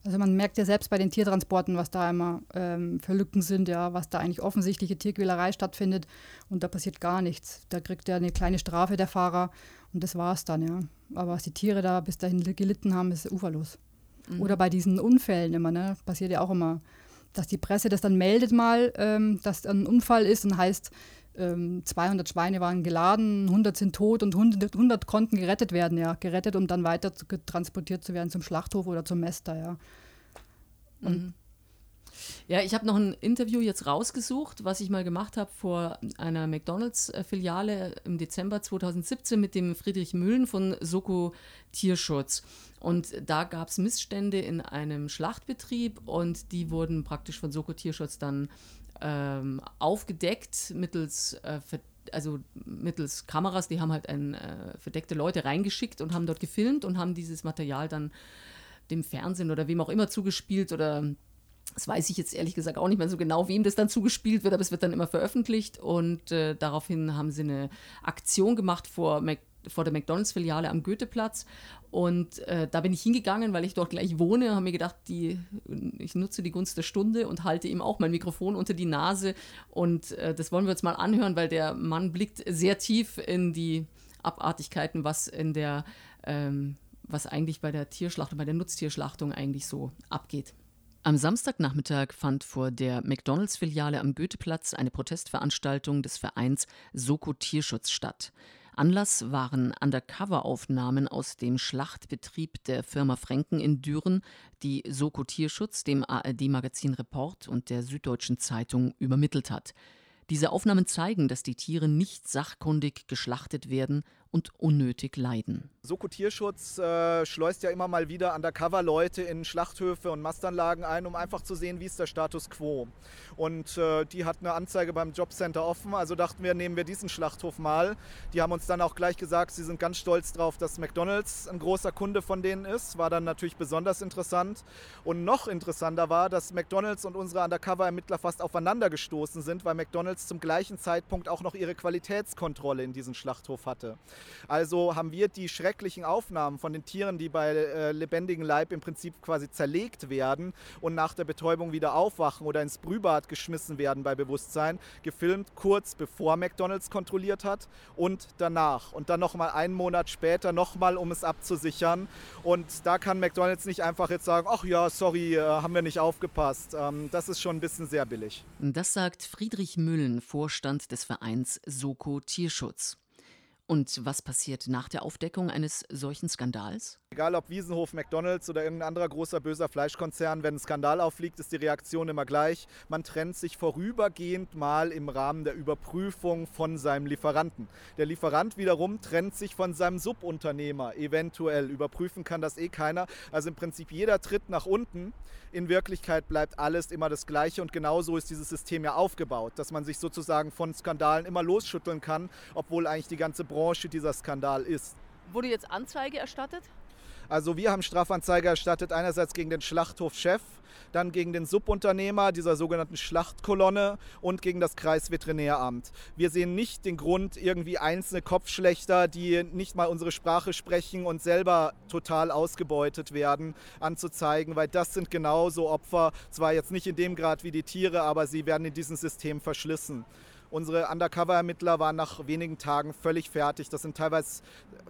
Also man merkt ja selbst bei den Tiertransporten, was da immer ähm, für Lücken sind, ja, was da eigentlich offensichtliche Tierquälerei stattfindet und da passiert gar nichts. Da kriegt er eine kleine Strafe, der Fahrer, und das war es dann, ja. Aber was die Tiere da bis dahin gelitten haben, ist uferlos. Mhm. Oder bei diesen Unfällen immer, ne? Passiert ja auch immer, dass die Presse das dann meldet mal, ähm, dass ein Unfall ist und heißt, ähm, 200 Schweine waren geladen, 100 sind tot und 100, 100 konnten gerettet werden, ja. Gerettet, um dann weiter transportiert zu werden zum Schlachthof oder zum Mester, ja. Und mhm. Ja, ich habe noch ein Interview jetzt rausgesucht, was ich mal gemacht habe vor einer McDonalds-Filiale im Dezember 2017 mit dem Friedrich Mühlen von Soko Tierschutz. Und da gab es Missstände in einem Schlachtbetrieb und die wurden praktisch von Soko Tierschutz dann ähm, aufgedeckt mittels äh, also mittels Kameras, die haben halt ein, äh, verdeckte Leute reingeschickt und haben dort gefilmt und haben dieses Material dann dem Fernsehen oder wem auch immer zugespielt oder das weiß ich jetzt ehrlich gesagt auch nicht mehr so genau, wem das dann zugespielt wird, aber es wird dann immer veröffentlicht und äh, daraufhin haben sie eine Aktion gemacht vor, Mac vor der McDonalds-Filiale am Goetheplatz und äh, da bin ich hingegangen, weil ich dort gleich wohne, habe mir gedacht, die, ich nutze die Gunst der Stunde und halte ihm auch mein Mikrofon unter die Nase und äh, das wollen wir uns mal anhören, weil der Mann blickt sehr tief in die Abartigkeiten, was in der ähm, was eigentlich bei der Tierschlachtung, bei der Nutztierschlachtung eigentlich so abgeht. Am Samstagnachmittag fand vor der McDonalds-Filiale am Goetheplatz eine Protestveranstaltung des Vereins Soko Tierschutz statt. Anlass waren Undercover-Aufnahmen aus dem Schlachtbetrieb der Firma Franken in Düren, die Soko Tierschutz dem ARD-Magazin Report und der Süddeutschen Zeitung übermittelt hat. Diese Aufnahmen zeigen, dass die Tiere nicht sachkundig geschlachtet werden und unnötig leiden. Soko Tierschutz äh, schleust ja immer mal wieder Undercover-Leute in Schlachthöfe und Mastanlagen ein, um einfach zu sehen, wie ist der Status quo. Und äh, die hat eine Anzeige beim Jobcenter offen, also dachten wir, nehmen wir diesen Schlachthof mal. Die haben uns dann auch gleich gesagt, sie sind ganz stolz darauf, dass McDonald's ein großer Kunde von denen ist. War dann natürlich besonders interessant. Und noch interessanter war, dass McDonald's und unsere Undercover-Ermittler fast aufeinander gestoßen sind, weil McDonald's zum gleichen Zeitpunkt auch noch ihre Qualitätskontrolle in diesem Schlachthof hatte. Also haben wir die schrecklichen Aufnahmen von den Tieren, die bei äh, lebendigem Leib im Prinzip quasi zerlegt werden und nach der Betäubung wieder aufwachen oder ins Brühbad geschmissen werden bei Bewusstsein, gefilmt kurz bevor McDonald's kontrolliert hat und danach. Und dann nochmal einen Monat später nochmal, um es abzusichern. Und da kann McDonald's nicht einfach jetzt sagen, ach ja, sorry, äh, haben wir nicht aufgepasst. Ähm, das ist schon ein bisschen sehr billig. Das sagt Friedrich Müllen, Vorstand des Vereins Soko Tierschutz. Und was passiert nach der Aufdeckung eines solchen Skandals? Egal ob Wiesenhof, McDonalds oder irgendein anderer großer böser Fleischkonzern, wenn ein Skandal auffliegt, ist die Reaktion immer gleich. Man trennt sich vorübergehend mal im Rahmen der Überprüfung von seinem Lieferanten. Der Lieferant wiederum trennt sich von seinem Subunternehmer, eventuell. Überprüfen kann das eh keiner. Also im Prinzip jeder Tritt nach unten. In Wirklichkeit bleibt alles immer das Gleiche und genauso ist dieses System ja aufgebaut, dass man sich sozusagen von Skandalen immer losschütteln kann, obwohl eigentlich die ganze Branche dieser Skandal ist. Wurde jetzt Anzeige erstattet? Also wir haben Strafanzeige erstattet, einerseits gegen den Schlachthofchef, dann gegen den Subunternehmer dieser sogenannten Schlachtkolonne und gegen das Kreisveterinäramt. Wir sehen nicht den Grund, irgendwie einzelne Kopfschlechter, die nicht mal unsere Sprache sprechen und selber total ausgebeutet werden, anzuzeigen, weil das sind genauso Opfer, zwar jetzt nicht in dem Grad wie die Tiere, aber sie werden in diesem System verschlissen. Unsere Undercover-Ermittler waren nach wenigen Tagen völlig fertig. Das sind teilweise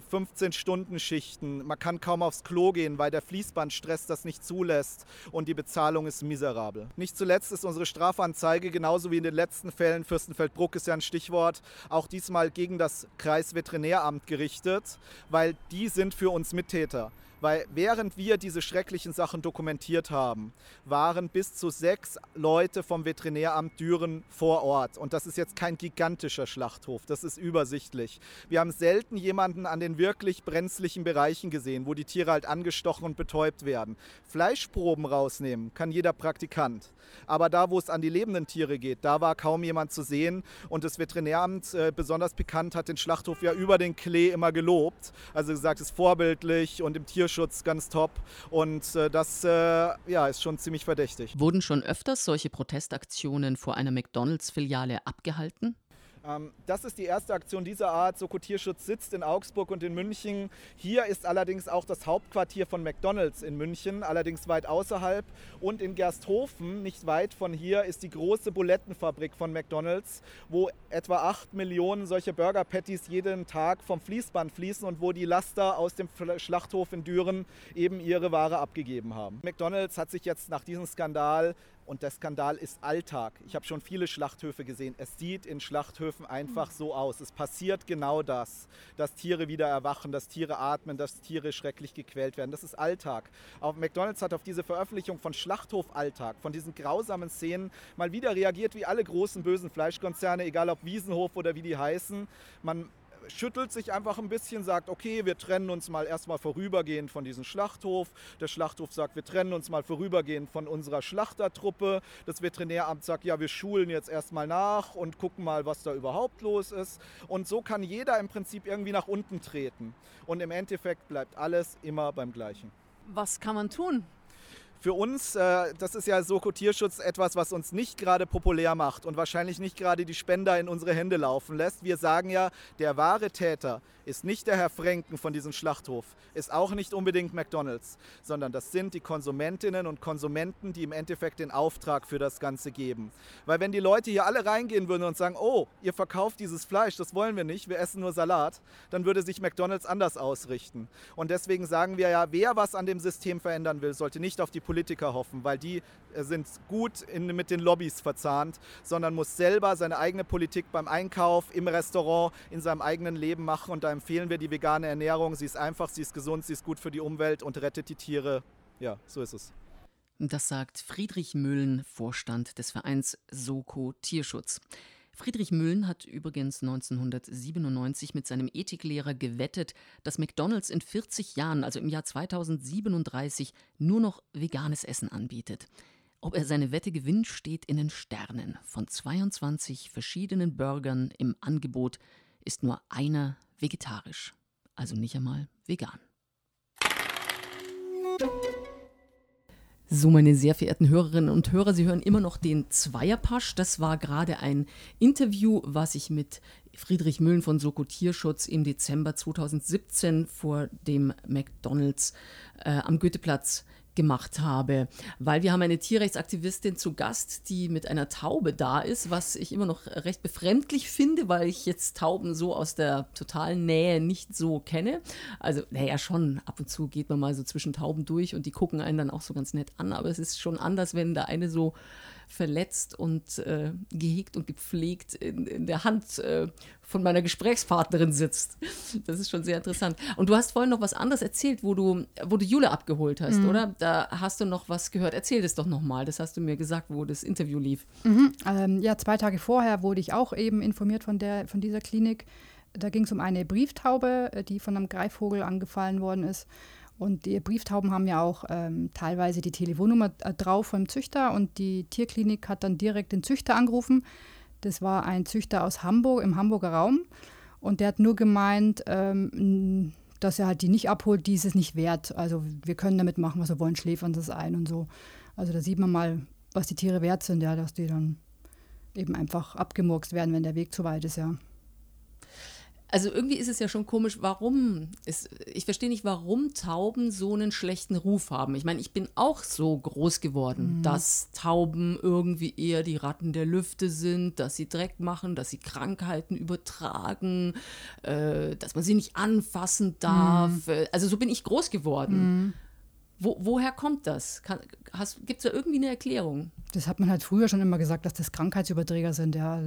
15-Stunden-Schichten. Man kann kaum aufs Klo gehen, weil der Fließbandstress das nicht zulässt und die Bezahlung ist miserabel. Nicht zuletzt ist unsere Strafanzeige genauso wie in den letzten Fällen, Fürstenfeldbruck ist ja ein Stichwort, auch diesmal gegen das Kreisveterinäramt gerichtet, weil die sind für uns Mittäter. Weil während wir diese schrecklichen Sachen dokumentiert haben, waren bis zu sechs Leute vom Veterinäramt Düren vor Ort. Und das ist jetzt kein gigantischer Schlachthof, das ist übersichtlich. Wir haben selten jemanden an den wirklich brenzlichen Bereichen gesehen, wo die Tiere halt angestochen und betäubt werden. Fleischproben rausnehmen kann jeder Praktikant. Aber da, wo es an die lebenden Tiere geht, da war kaum jemand zu sehen. Und das Veterinäramt, äh, besonders bekannt, hat den Schlachthof ja über den Klee immer gelobt. Also gesagt, es ist vorbildlich und im Tierschutz ganz top. Und äh, das äh, ja, ist schon ziemlich verdächtig. Wurden schon öfters solche Protestaktionen vor einer McDonalds-Filiale abgehalten? Ähm, das ist die erste Aktion dieser Art. Soko Tierschutz sitzt in Augsburg und in München. Hier ist allerdings auch das Hauptquartier von McDonalds in München, allerdings weit außerhalb. Und in Gersthofen, nicht weit von hier, ist die große Bulettenfabrik von McDonalds, wo etwa 8 Millionen solche Burger Patties jeden Tag vom Fließband fließen und wo die Laster aus dem Schlachthof in Düren eben ihre Ware abgegeben haben. McDonalds hat sich jetzt nach diesem Skandal und der Skandal ist Alltag. Ich habe schon viele Schlachthöfe gesehen. Es sieht in Schlachthöfen einfach so aus. Es passiert genau das, dass Tiere wieder erwachen, dass Tiere atmen, dass Tiere schrecklich gequält werden. Das ist Alltag. Auch McDonald's hat auf diese Veröffentlichung von Schlachthof-Alltag, von diesen grausamen Szenen, mal wieder reagiert wie alle großen bösen Fleischkonzerne, egal ob Wiesenhof oder wie die heißen. Man schüttelt sich einfach ein bisschen, sagt, okay, wir trennen uns mal erstmal vorübergehend von diesem Schlachthof. Der Schlachthof sagt, wir trennen uns mal vorübergehend von unserer Schlachtertruppe. Das Veterinäramt sagt, ja, wir schulen jetzt erstmal nach und gucken mal, was da überhaupt los ist. Und so kann jeder im Prinzip irgendwie nach unten treten. Und im Endeffekt bleibt alles immer beim Gleichen. Was kann man tun? Für uns, äh, das ist ja Soko Tierschutz etwas, was uns nicht gerade populär macht und wahrscheinlich nicht gerade die Spender in unsere Hände laufen lässt. Wir sagen ja, der wahre Täter ist nicht der Herr Franken von diesem Schlachthof, ist auch nicht unbedingt McDonald's, sondern das sind die Konsumentinnen und Konsumenten, die im Endeffekt den Auftrag für das Ganze geben. Weil wenn die Leute hier alle reingehen würden und sagen, oh, ihr verkauft dieses Fleisch, das wollen wir nicht, wir essen nur Salat, dann würde sich McDonald's anders ausrichten. Und deswegen sagen wir ja, wer was an dem System verändern will, sollte nicht auf die Politiker hoffen, weil die sind gut in, mit den Lobbys verzahnt, sondern muss selber seine eigene Politik beim Einkauf, im Restaurant, in seinem eigenen Leben machen. Und da empfehlen wir die vegane Ernährung. Sie ist einfach, sie ist gesund, sie ist gut für die Umwelt und rettet die Tiere. Ja, so ist es. Das sagt Friedrich Müllen, Vorstand des Vereins Soko Tierschutz. Friedrich Müllen hat übrigens 1997 mit seinem Ethiklehrer gewettet, dass McDonald's in 40 Jahren, also im Jahr 2037, nur noch veganes Essen anbietet. Ob er seine Wette gewinnt, steht in den Sternen. Von 22 verschiedenen Burgern im Angebot ist nur einer vegetarisch, also nicht einmal vegan. So, meine sehr verehrten Hörerinnen und Hörer, Sie hören immer noch den Zweierpasch. Das war gerade ein Interview, was ich mit Friedrich Müllen von Soko Tierschutz im Dezember 2017 vor dem McDonalds äh, am Goetheplatz gemacht habe, weil wir haben eine Tierrechtsaktivistin zu Gast, die mit einer Taube da ist, was ich immer noch recht befremdlich finde, weil ich jetzt Tauben so aus der totalen Nähe nicht so kenne. Also, naja, schon ab und zu geht man mal so zwischen Tauben durch und die gucken einen dann auch so ganz nett an, aber es ist schon anders, wenn da eine so verletzt und äh, gehegt und gepflegt in, in der Hand äh, von meiner Gesprächspartnerin sitzt. Das ist schon sehr interessant. Und du hast vorhin noch was anderes erzählt, wo du, wo du Jule abgeholt hast, mhm. oder? Da hast du noch was gehört. Erzähl das doch nochmal. Das hast du mir gesagt, wo das Interview lief. Mhm. Ähm, ja, zwei Tage vorher wurde ich auch eben informiert von, der, von dieser Klinik. Da ging es um eine Brieftaube, äh, die von einem Greifvogel angefallen worden ist. Und die Brieftauben haben ja auch ähm, teilweise die Telefonnummer äh, drauf vom Züchter und die Tierklinik hat dann direkt den Züchter angerufen. Das war ein Züchter aus Hamburg, im Hamburger Raum. Und der hat nur gemeint, ähm, dass er halt die nicht abholt, die ist es nicht wert. Also wir können damit machen, was wir wollen, schläfern das ein und so. Also da sieht man mal, was die Tiere wert sind, ja, dass die dann eben einfach abgemurkst werden, wenn der Weg zu weit ist, ja. Also irgendwie ist es ja schon komisch, warum, ist, ich verstehe nicht, warum Tauben so einen schlechten Ruf haben. Ich meine, ich bin auch so groß geworden, mhm. dass Tauben irgendwie eher die Ratten der Lüfte sind, dass sie Dreck machen, dass sie Krankheiten übertragen, äh, dass man sie nicht anfassen darf. Mhm. Also so bin ich groß geworden. Mhm. Wo, woher kommt das? Gibt es da irgendwie eine Erklärung? Das hat man halt früher schon immer gesagt, dass das Krankheitsüberträger sind, ja.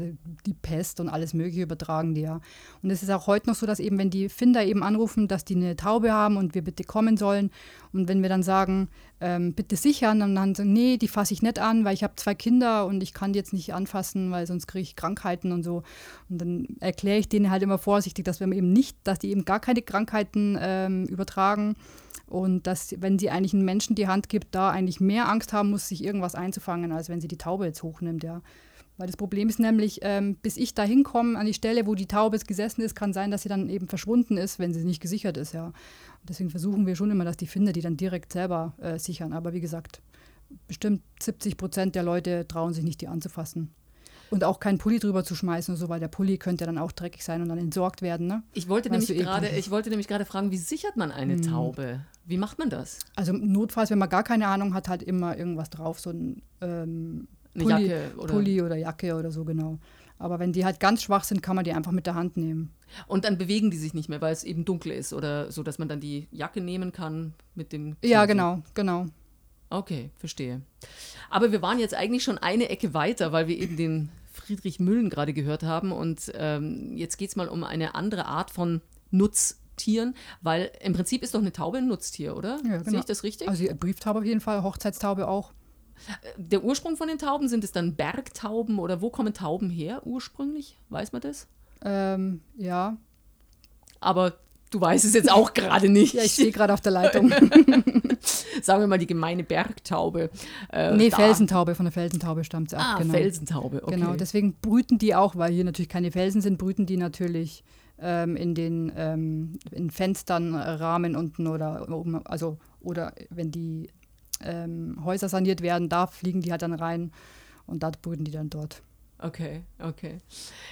Die Pest und alles Mögliche übertragen die ja. Und es ist auch heute noch so, dass eben, wenn die Finder eben anrufen, dass die eine Taube haben und wir bitte kommen sollen. Und wenn wir dann sagen, ähm, bitte sichern, dann, sagen, nee, die fasse ich nicht an, weil ich habe zwei Kinder und ich kann die jetzt nicht anfassen, weil sonst kriege ich Krankheiten und so. Und dann erkläre ich denen halt immer vorsichtig, dass wir eben nicht, dass die eben gar keine Krankheiten ähm, übertragen und dass, wenn sie eigentlich einen Menschen die Hand gibt, da eigentlich mehr Angst haben muss, sich irgendwas einzufangen, als wenn sie die Taube jetzt hochnimmt, ja. Weil das Problem ist nämlich, ähm, bis ich da hinkomme an die Stelle, wo die Taube gesessen ist, kann sein, dass sie dann eben verschwunden ist, wenn sie nicht gesichert ist, ja. Und deswegen versuchen wir schon immer, dass die Finder die dann direkt selber äh, sichern. Aber wie gesagt, bestimmt 70 Prozent der Leute trauen sich nicht, die anzufassen. Und auch keinen Pulli drüber zu schmeißen und so, weil der Pulli könnte dann auch dreckig sein und dann entsorgt werden. Ne? Ich wollte nämlich gerade, ich wollte nämlich gerade fragen, wie sichert man eine hm. Taube? Wie macht man das? Also notfalls, wenn man gar keine Ahnung hat, halt immer irgendwas drauf, so ein ähm, Pulli, Jacke oder? Pulli oder Jacke oder so genau. Aber wenn die halt ganz schwach sind, kann man die einfach mit der Hand nehmen. Und dann bewegen die sich nicht mehr, weil es eben dunkel ist oder so, dass man dann die Jacke nehmen kann mit dem. Ja, genau, genau. Okay, verstehe. Aber wir waren jetzt eigentlich schon eine Ecke weiter, weil wir eben den Friedrich Müllen gerade gehört haben. Und ähm, jetzt geht es mal um eine andere Art von Nutztieren, weil im Prinzip ist doch eine Taube ein Nutztier, oder? Ja, genau. Sehe ich das richtig? Also Brieftaube auf jeden Fall, Hochzeitstaube auch. Der Ursprung von den Tauben, sind es dann Bergtauben oder wo kommen Tauben her ursprünglich? Weiß man das? Ähm, ja. Aber du weißt es jetzt auch gerade nicht. Ja, ich stehe gerade auf der Leitung. sagen wir mal, die gemeine Bergtaube. Äh, nee, Felsentaube, von der Felsentaube stammt es ab. Ah, genau. Felsentaube, okay. Genau, deswegen brüten die auch, weil hier natürlich keine Felsen sind, brüten die natürlich ähm, in den ähm, in Fenstern, Rahmen unten oder oben, also oder wenn die ähm, Häuser saniert werden, da fliegen die halt dann rein und da brüten die dann dort. Okay, okay.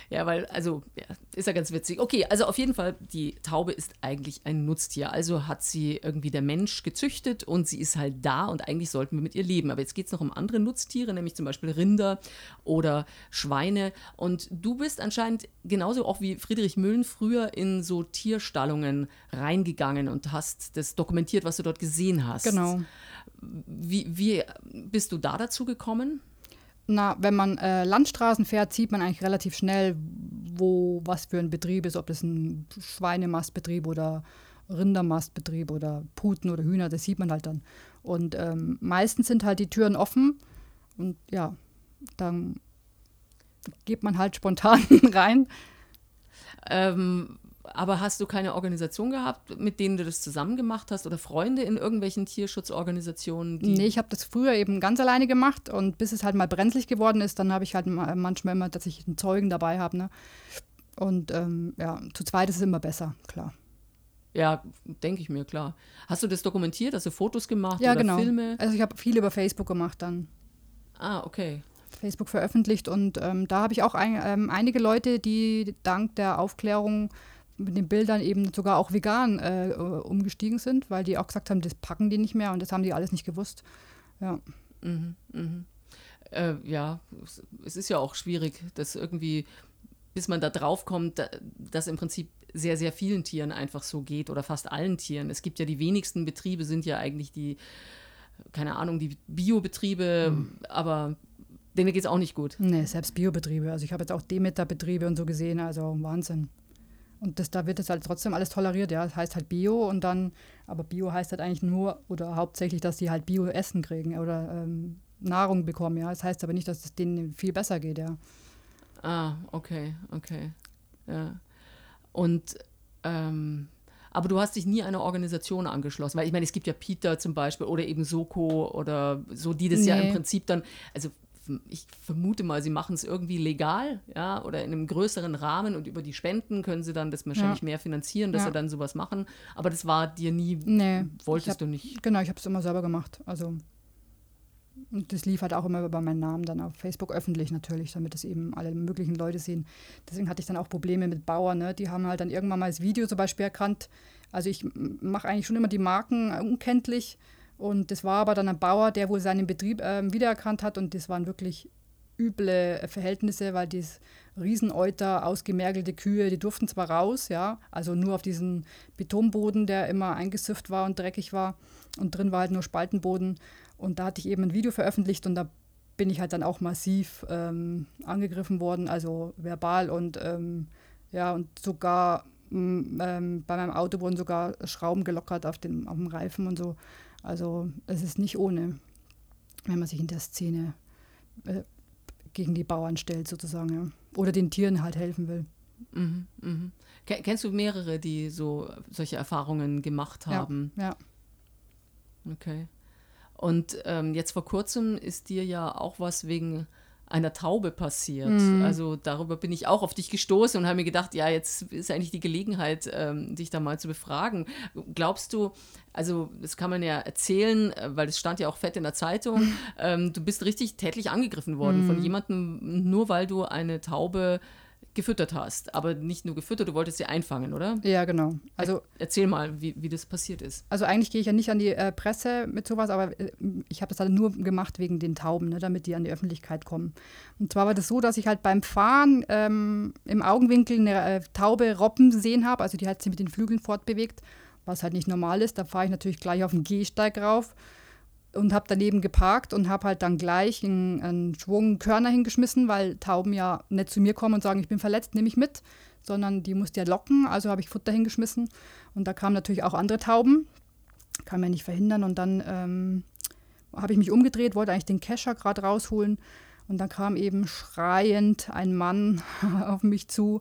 Ja, weil, also, ja, ist ja ganz witzig. Okay, also auf jeden Fall, die Taube ist eigentlich ein Nutztier. Also hat sie irgendwie der Mensch gezüchtet und sie ist halt da und eigentlich sollten wir mit ihr leben. Aber jetzt geht es noch um andere Nutztiere, nämlich zum Beispiel Rinder oder Schweine. Und du bist anscheinend genauso auch wie Friedrich Müllen früher in so Tierstallungen reingegangen und hast das dokumentiert, was du dort gesehen hast. Genau. Wie, wie bist du da dazu gekommen? Na, wenn man äh, Landstraßen fährt, sieht man eigentlich relativ schnell, wo was für ein Betrieb ist, ob das ein Schweinemastbetrieb oder Rindermastbetrieb oder Puten oder Hühner, das sieht man halt dann. Und ähm, meistens sind halt die Türen offen und ja, dann geht man halt spontan rein. Ähm, aber hast du keine Organisation gehabt, mit denen du das zusammen gemacht hast oder Freunde in irgendwelchen Tierschutzorganisationen? nee, ich habe das früher eben ganz alleine gemacht und bis es halt mal brenzlig geworden ist, dann habe ich halt manchmal immer, dass ich einen Zeugen dabei habe. Ne? Und ähm, ja, zu zweit ist es immer besser, klar. Ja, denke ich mir, klar. Hast du das dokumentiert? Hast du Fotos gemacht ja, oder genau. Filme? Also ich habe viel über Facebook gemacht dann. Ah, okay. Facebook veröffentlicht und ähm, da habe ich auch ein, ähm, einige Leute, die dank der Aufklärung mit den Bildern eben sogar auch vegan äh, umgestiegen sind, weil die auch gesagt haben, das packen die nicht mehr und das haben die alles nicht gewusst. Ja. Mhm, mh. äh, ja, es ist ja auch schwierig, dass irgendwie, bis man da drauf kommt, dass im Prinzip sehr, sehr vielen Tieren einfach so geht oder fast allen Tieren. Es gibt ja die wenigsten Betriebe, sind ja eigentlich die, keine Ahnung, die Biobetriebe, mhm. aber Denen geht es auch nicht gut. Nee, selbst Biobetriebe. Also ich habe jetzt auch Demeter-Betriebe und so gesehen, also Wahnsinn. Und das, da wird es halt trotzdem alles toleriert, ja. Das heißt halt Bio und dann, aber Bio heißt halt eigentlich nur oder hauptsächlich, dass die halt Bio-Essen kriegen oder ähm, Nahrung bekommen, ja. Das heißt aber nicht, dass es denen viel besser geht, ja. Ah, okay, okay. Ja. Und ähm, aber du hast dich nie einer Organisation angeschlossen, weil ich meine, es gibt ja Peter zum Beispiel oder eben Soko oder so, die das nee. ja im Prinzip dann, also ich vermute mal, sie machen es irgendwie legal, ja, oder in einem größeren Rahmen und über die Spenden können sie dann das wahrscheinlich ja. mehr finanzieren, dass ja. sie dann sowas machen. Aber das war dir nie, nee, wolltest hab, du nicht. Genau, ich habe es immer selber gemacht. Also und das lief halt auch immer über meinen Namen dann auf Facebook öffentlich natürlich, damit es eben alle möglichen Leute sehen. Deswegen hatte ich dann auch Probleme mit Bauern. Ne? Die haben halt dann irgendwann mal das Video zum Beispiel erkannt. Also ich mache eigentlich schon immer die Marken unkenntlich. Und das war aber dann ein Bauer, der wohl seinen Betrieb äh, wiedererkannt hat. Und das waren wirklich üble Verhältnisse, weil das Rieseneuter, ausgemergelte Kühe, die durften zwar raus, ja, also nur auf diesen Betonboden, der immer eingesifft war und dreckig war. Und drin war halt nur Spaltenboden. Und da hatte ich eben ein Video veröffentlicht und da bin ich halt dann auch massiv ähm, angegriffen worden, also verbal und ähm, ja, und sogar ähm, bei meinem Auto wurden sogar Schrauben gelockert auf dem, auf dem Reifen und so. Also es ist nicht ohne, wenn man sich in der Szene äh, gegen die Bauern stellt, sozusagen, ja. Oder den Tieren halt helfen will. Mhm, mh. Kennst du mehrere, die so solche Erfahrungen gemacht haben? Ja. ja. Okay. Und ähm, jetzt vor kurzem ist dir ja auch was wegen einer Taube passiert. Mhm. Also darüber bin ich auch auf dich gestoßen und habe mir gedacht, ja, jetzt ist eigentlich die Gelegenheit, ähm, dich da mal zu befragen. Glaubst du, also das kann man ja erzählen, äh, weil es stand ja auch fett in der Zeitung, ähm, du bist richtig tätlich angegriffen worden mhm. von jemandem, nur weil du eine Taube gefüttert hast. Aber nicht nur gefüttert, du wolltest sie einfangen, oder? Ja, genau. Also, Erzähl mal, wie, wie das passiert ist. Also eigentlich gehe ich ja nicht an die äh, Presse mit sowas, aber äh, ich habe das halt nur gemacht wegen den Tauben, ne, damit die an die Öffentlichkeit kommen. Und zwar war das so, dass ich halt beim Fahren ähm, im Augenwinkel eine äh, Taube Robben gesehen habe, also die hat sich mit den Flügeln fortbewegt, was halt nicht normal ist. Da fahre ich natürlich gleich auf den Gehsteig rauf und habe daneben geparkt und habe halt dann gleich einen, einen, Schwung Körner hingeschmissen, weil Tauben ja nicht zu mir kommen und sagen, ich bin verletzt, nehme ich mit, sondern die musste ja locken, also habe ich Futter hingeschmissen. Und da kamen natürlich auch andere Tauben, kann man nicht verhindern. Und dann ähm, habe ich mich umgedreht, wollte eigentlich den Kescher gerade rausholen. Und dann kam eben schreiend ein Mann auf mich zu,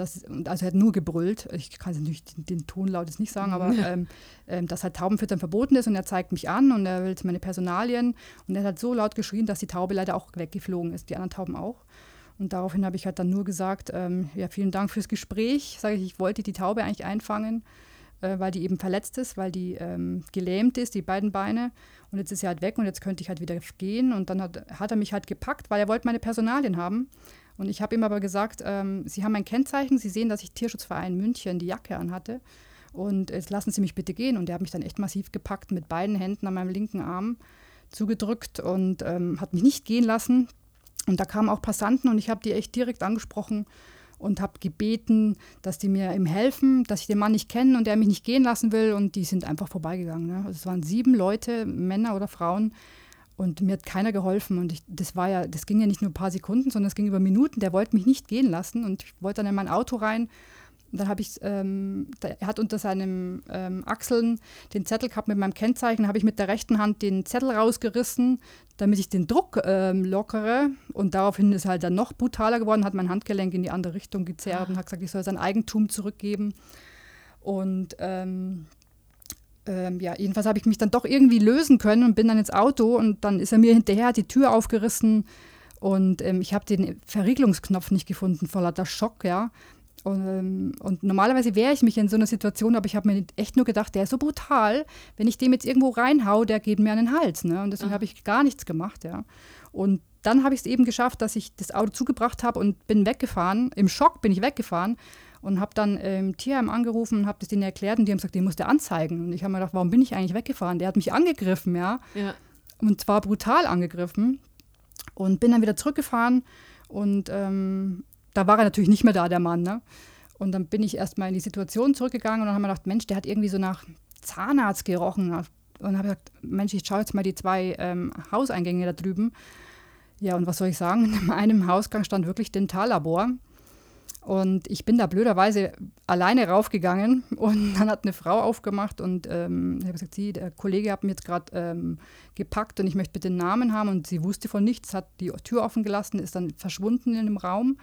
das, also er hat nur gebrüllt, ich kann natürlich den, den Tonlaut jetzt nicht sagen, aber ähm, ähm, dass halt Taubenfüttern verboten ist und er zeigt mich an und er will meine Personalien und er hat so laut geschrien, dass die Taube leider auch weggeflogen ist, die anderen Tauben auch. Und daraufhin habe ich halt dann nur gesagt, ähm, ja, vielen Dank fürs Gespräch. Sage ich, ich wollte die Taube eigentlich einfangen, äh, weil die eben verletzt ist, weil die ähm, gelähmt ist, die beiden Beine. Und jetzt ist sie halt weg und jetzt könnte ich halt wieder gehen. Und dann hat, hat er mich halt gepackt, weil er wollte meine Personalien haben. Und ich habe ihm aber gesagt, ähm, Sie haben ein Kennzeichen, Sie sehen, dass ich Tierschutzverein München die Jacke anhatte. Und jetzt lassen Sie mich bitte gehen. Und er hat mich dann echt massiv gepackt mit beiden Händen an meinem linken Arm zugedrückt und ähm, hat mich nicht gehen lassen. Und da kamen auch Passanten und ich habe die echt direkt angesprochen und habe gebeten, dass die mir ihm helfen, dass ich den Mann nicht kenne und der mich nicht gehen lassen will. Und die sind einfach vorbeigegangen. Ne? Also es waren sieben Leute, Männer oder Frauen, und mir hat keiner geholfen. Und ich, das war ja, das ging ja nicht nur ein paar Sekunden, sondern es ging über Minuten. Der wollte mich nicht gehen lassen. Und ich wollte dann in mein Auto rein. Und dann habe ich, ähm, er hat unter seinem ähm, Achseln den Zettel gehabt mit meinem Kennzeichen, habe ich mit der rechten Hand den Zettel rausgerissen, damit ich den Druck ähm, lockere. Und daraufhin ist er halt dann noch brutaler geworden, hat mein Handgelenk in die andere Richtung gezerrt und hat gesagt, ich soll sein Eigentum zurückgeben. Und ähm, ähm, ja, jedenfalls habe ich mich dann doch irgendwie lösen können und bin dann ins Auto und dann ist er mir hinterher, hat die Tür aufgerissen und ähm, ich habe den Verriegelungsknopf nicht gefunden, vor lauter Schock, ja. Und, ähm, und normalerweise wehre ich mich in so einer Situation, aber ich habe mir echt nur gedacht, der ist so brutal, wenn ich dem jetzt irgendwo reinhau, der geht mir an den Hals. Ne? Und deswegen mhm. habe ich gar nichts gemacht, ja. Und dann habe ich es eben geschafft, dass ich das Auto zugebracht habe und bin weggefahren. Im Schock bin ich weggefahren und habe dann ähm, Tierheim angerufen und habe das denen erklärt und die haben gesagt, den muss der anzeigen. Und ich habe mir gedacht, warum bin ich eigentlich weggefahren? Der hat mich angegriffen, ja. ja. Und zwar brutal angegriffen. Und bin dann wieder zurückgefahren und ähm, da war er natürlich nicht mehr da, der Mann. Ne? Und dann bin ich erstmal in die Situation zurückgegangen und dann haben wir gedacht, Mensch, der hat irgendwie so nach Zahnarzt gerochen. Und habe gesagt, Mensch, ich schaue jetzt mal die zwei ähm, Hauseingänge da drüben Ja, und was soll ich sagen? In einem Hausgang stand wirklich Dentallabor. Und ich bin da blöderweise alleine raufgegangen und dann hat eine Frau aufgemacht und ähm, ich habe gesagt, sie, der Kollege hat mir jetzt gerade ähm, gepackt und ich möchte bitte den Namen haben und sie wusste von nichts, hat die Tür offen gelassen, ist dann verschwunden in dem Raum.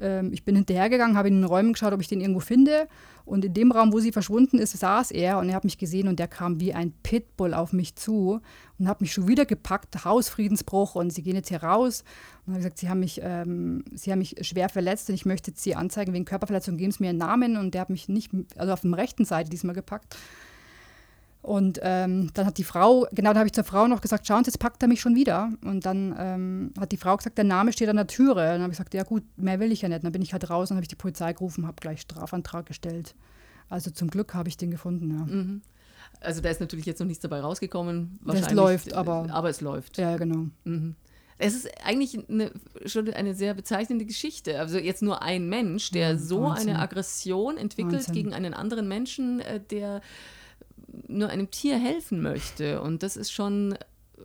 Ähm, ich bin hinterhergegangen, habe in den Räumen geschaut, ob ich den irgendwo finde. Und in dem Raum, wo sie verschwunden ist, saß er und er hat mich gesehen und der kam wie ein Pitbull auf mich zu und hat mich schon wieder gepackt, Hausfriedensbruch und sie gehen jetzt hier raus. Und habe gesagt, sie haben, mich, ähm, sie haben mich schwer verletzt und ich möchte jetzt sie anzeigen wegen Körperverletzung, geben Sie mir einen Namen und der hat mich nicht, also auf der rechten Seite diesmal gepackt. Und ähm, dann hat die Frau, genau, da habe ich zur Frau noch gesagt, schauen Sie, jetzt packt er mich schon wieder. Und dann ähm, hat die Frau gesagt, der Name steht an der Türe. Und dann habe ich gesagt, ja gut, mehr will ich ja nicht. Und dann bin ich halt raus und habe ich die Polizei gerufen, habe gleich Strafantrag gestellt. Also zum Glück habe ich den gefunden, ja. Mhm. Also da ist natürlich jetzt noch nichts dabei rausgekommen. Es läuft, aber. Aber es läuft. Ja, genau. Mhm. Es ist eigentlich eine, schon eine sehr bezeichnende Geschichte. Also jetzt nur ein Mensch, der so Wahnsinn. eine Aggression entwickelt Wahnsinn. gegen einen anderen Menschen, äh, der nur einem Tier helfen möchte. Und das ist schon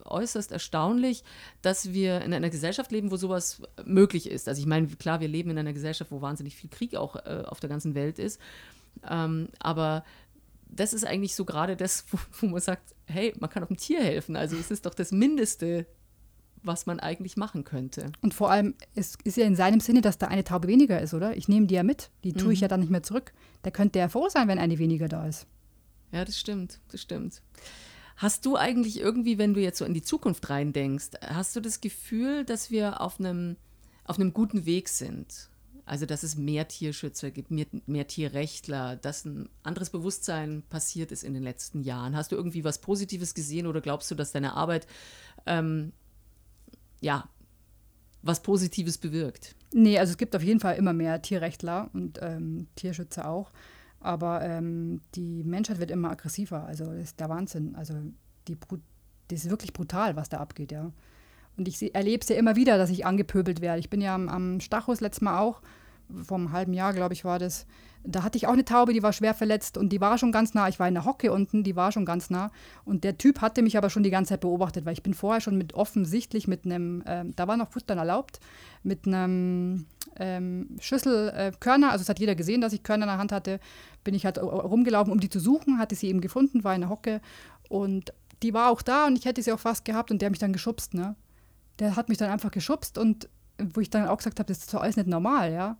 äußerst erstaunlich, dass wir in einer Gesellschaft leben, wo sowas möglich ist. Also ich meine, klar, wir leben in einer Gesellschaft, wo wahnsinnig viel Krieg auch äh, auf der ganzen Welt ist. Ähm, aber das ist eigentlich so gerade das, wo, wo, man sagt, hey, man kann auch einem Tier helfen. Also es ist doch das Mindeste, was man eigentlich machen könnte. Und vor allem, es ist ja in seinem Sinne, dass da eine Taube weniger ist, oder? Ich nehme die ja mit, die tue mhm. ich ja dann nicht mehr zurück. Der könnte ja froh sein, wenn eine weniger da ist. Ja, das stimmt, das stimmt. Hast du eigentlich irgendwie, wenn du jetzt so in die Zukunft rein denkst, hast du das Gefühl, dass wir auf einem, auf einem guten Weg sind? Also, dass es mehr Tierschützer gibt, mehr, mehr Tierrechtler, dass ein anderes Bewusstsein passiert ist in den letzten Jahren. Hast du irgendwie was Positives gesehen oder glaubst du, dass deine Arbeit ähm, ja was Positives bewirkt? Nee, also es gibt auf jeden Fall immer mehr Tierrechtler und ähm, Tierschützer auch. Aber ähm, die Menschheit wird immer aggressiver. Also das ist der Wahnsinn. Also die, das ist wirklich brutal, was da abgeht, ja. Und ich erlebe es ja immer wieder, dass ich angepöbelt werde. Ich bin ja am, am Stachus letztes Mal auch, vor einem halben Jahr, glaube ich, war das. Da hatte ich auch eine Taube, die war schwer verletzt und die war schon ganz nah. Ich war in der Hocke unten, die war schon ganz nah. Und der Typ hatte mich aber schon die ganze Zeit beobachtet, weil ich bin vorher schon mit offensichtlich mit einem, äh, da war noch Futtern erlaubt, mit einem ähm, Schüssel äh, Körner, also es hat jeder gesehen, dass ich Körner in der Hand hatte, bin ich halt rumgelaufen, um die zu suchen, hatte sie eben gefunden, war in der Hocke und die war auch da und ich hätte sie auch fast gehabt und der hat mich dann geschubst, ne? Der hat mich dann einfach geschubst und wo ich dann auch gesagt habe, das ist doch alles nicht normal, ja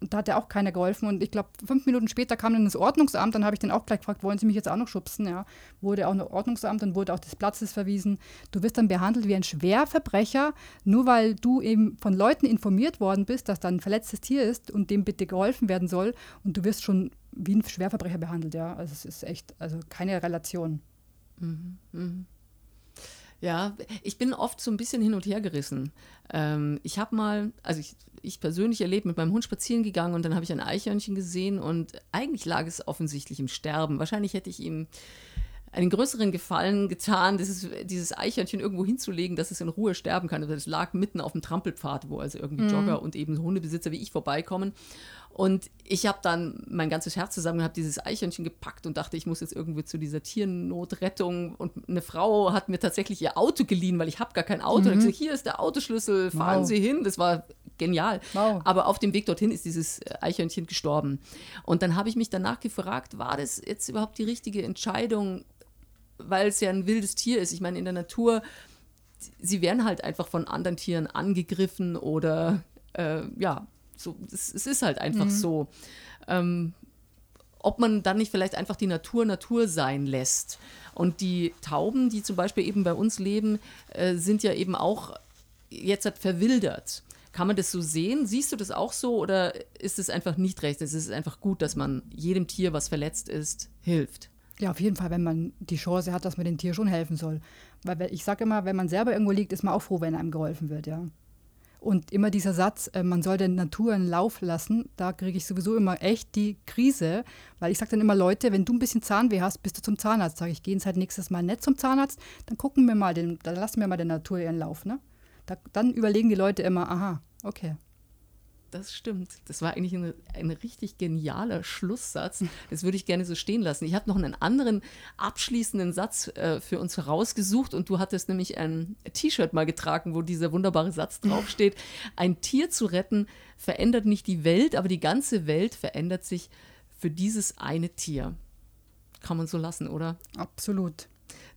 da hat ja auch keiner geholfen. Und ich glaube, fünf Minuten später kam dann das Ordnungsamt. Dann habe ich den auch gleich gefragt, wollen Sie mich jetzt auch noch schubsen? Ja, wurde auch noch Ordnungsamt und wurde auch des Platzes verwiesen. Du wirst dann behandelt wie ein Schwerverbrecher, nur weil du eben von Leuten informiert worden bist, dass da ein verletztes Tier ist und dem bitte geholfen werden soll. Und du wirst schon wie ein Schwerverbrecher behandelt. Ja, also es ist echt, also keine Relation. Mhm, mh. Ja, ich bin oft so ein bisschen hin und her gerissen. Ähm, ich habe mal, also ich, ich persönlich erlebt, mit meinem Hund spazieren gegangen und dann habe ich ein Eichhörnchen gesehen und eigentlich lag es offensichtlich im Sterben. Wahrscheinlich hätte ich ihm einen größeren Gefallen getan, dieses, dieses Eichhörnchen irgendwo hinzulegen, dass es in Ruhe sterben kann. Also es lag mitten auf dem Trampelpfad, wo also irgendwie mhm. Jogger und eben Hundebesitzer wie ich vorbeikommen. Und ich habe dann mein ganzes Herz zusammen gehabt, dieses Eichhörnchen gepackt und dachte, ich muss jetzt irgendwie zu dieser Tiernotrettung. Und eine Frau hat mir tatsächlich ihr Auto geliehen, weil ich habe gar kein Auto. Mhm. Und ich gesagt, hier ist der Autoschlüssel, fahren wow. Sie hin. Das war genial. Wow. Aber auf dem Weg dorthin ist dieses Eichhörnchen gestorben. Und dann habe ich mich danach gefragt, war das jetzt überhaupt die richtige Entscheidung, weil es ja ein wildes Tier ist. Ich meine, in der Natur, sie werden halt einfach von anderen Tieren angegriffen oder äh, ja, so, es, es ist halt einfach mhm. so. Ähm, ob man dann nicht vielleicht einfach die Natur Natur sein lässt. Und die Tauben, die zum Beispiel eben bei uns leben, äh, sind ja eben auch jetzt halt verwildert. Kann man das so sehen? Siehst du das auch so oder ist es einfach nicht recht? Es ist einfach gut, dass man jedem Tier, was verletzt ist, hilft. Ja, auf jeden Fall, wenn man die Chance hat, dass man dem Tier schon helfen soll. Weil ich sage immer, wenn man selber irgendwo liegt, ist man auch froh, wenn einem geholfen wird, ja. Und immer dieser Satz, äh, man soll der Natur einen Lauf lassen, da kriege ich sowieso immer echt die Krise, weil ich sage dann immer, Leute, wenn du ein bisschen Zahnweh hast, bist du zum Zahnarzt. Sage ich, gehen halt nächstes Mal nicht zum Zahnarzt, dann gucken wir mal, den, dann lassen wir mal der Natur ihren Lauf. Ne? Da, dann überlegen die Leute immer, aha, okay. Das stimmt. Das war eigentlich ein, ein richtig genialer Schlusssatz. Das würde ich gerne so stehen lassen. Ich habe noch einen anderen abschließenden Satz äh, für uns herausgesucht und du hattest nämlich ein T-Shirt mal getragen, wo dieser wunderbare Satz draufsteht. Ein Tier zu retten verändert nicht die Welt, aber die ganze Welt verändert sich für dieses eine Tier. Kann man so lassen, oder? Absolut.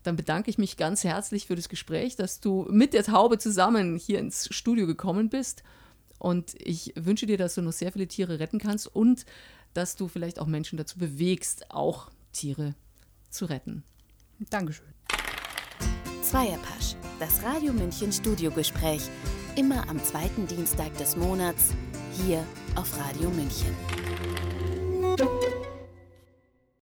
Dann bedanke ich mich ganz herzlich für das Gespräch, dass du mit der Taube zusammen hier ins Studio gekommen bist. Und ich wünsche dir, dass du noch sehr viele Tiere retten kannst und dass du vielleicht auch Menschen dazu bewegst, auch Tiere zu retten. Dankeschön. Zweierpasch, das Radio München Studiogespräch. Immer am zweiten Dienstag des Monats hier auf Radio München.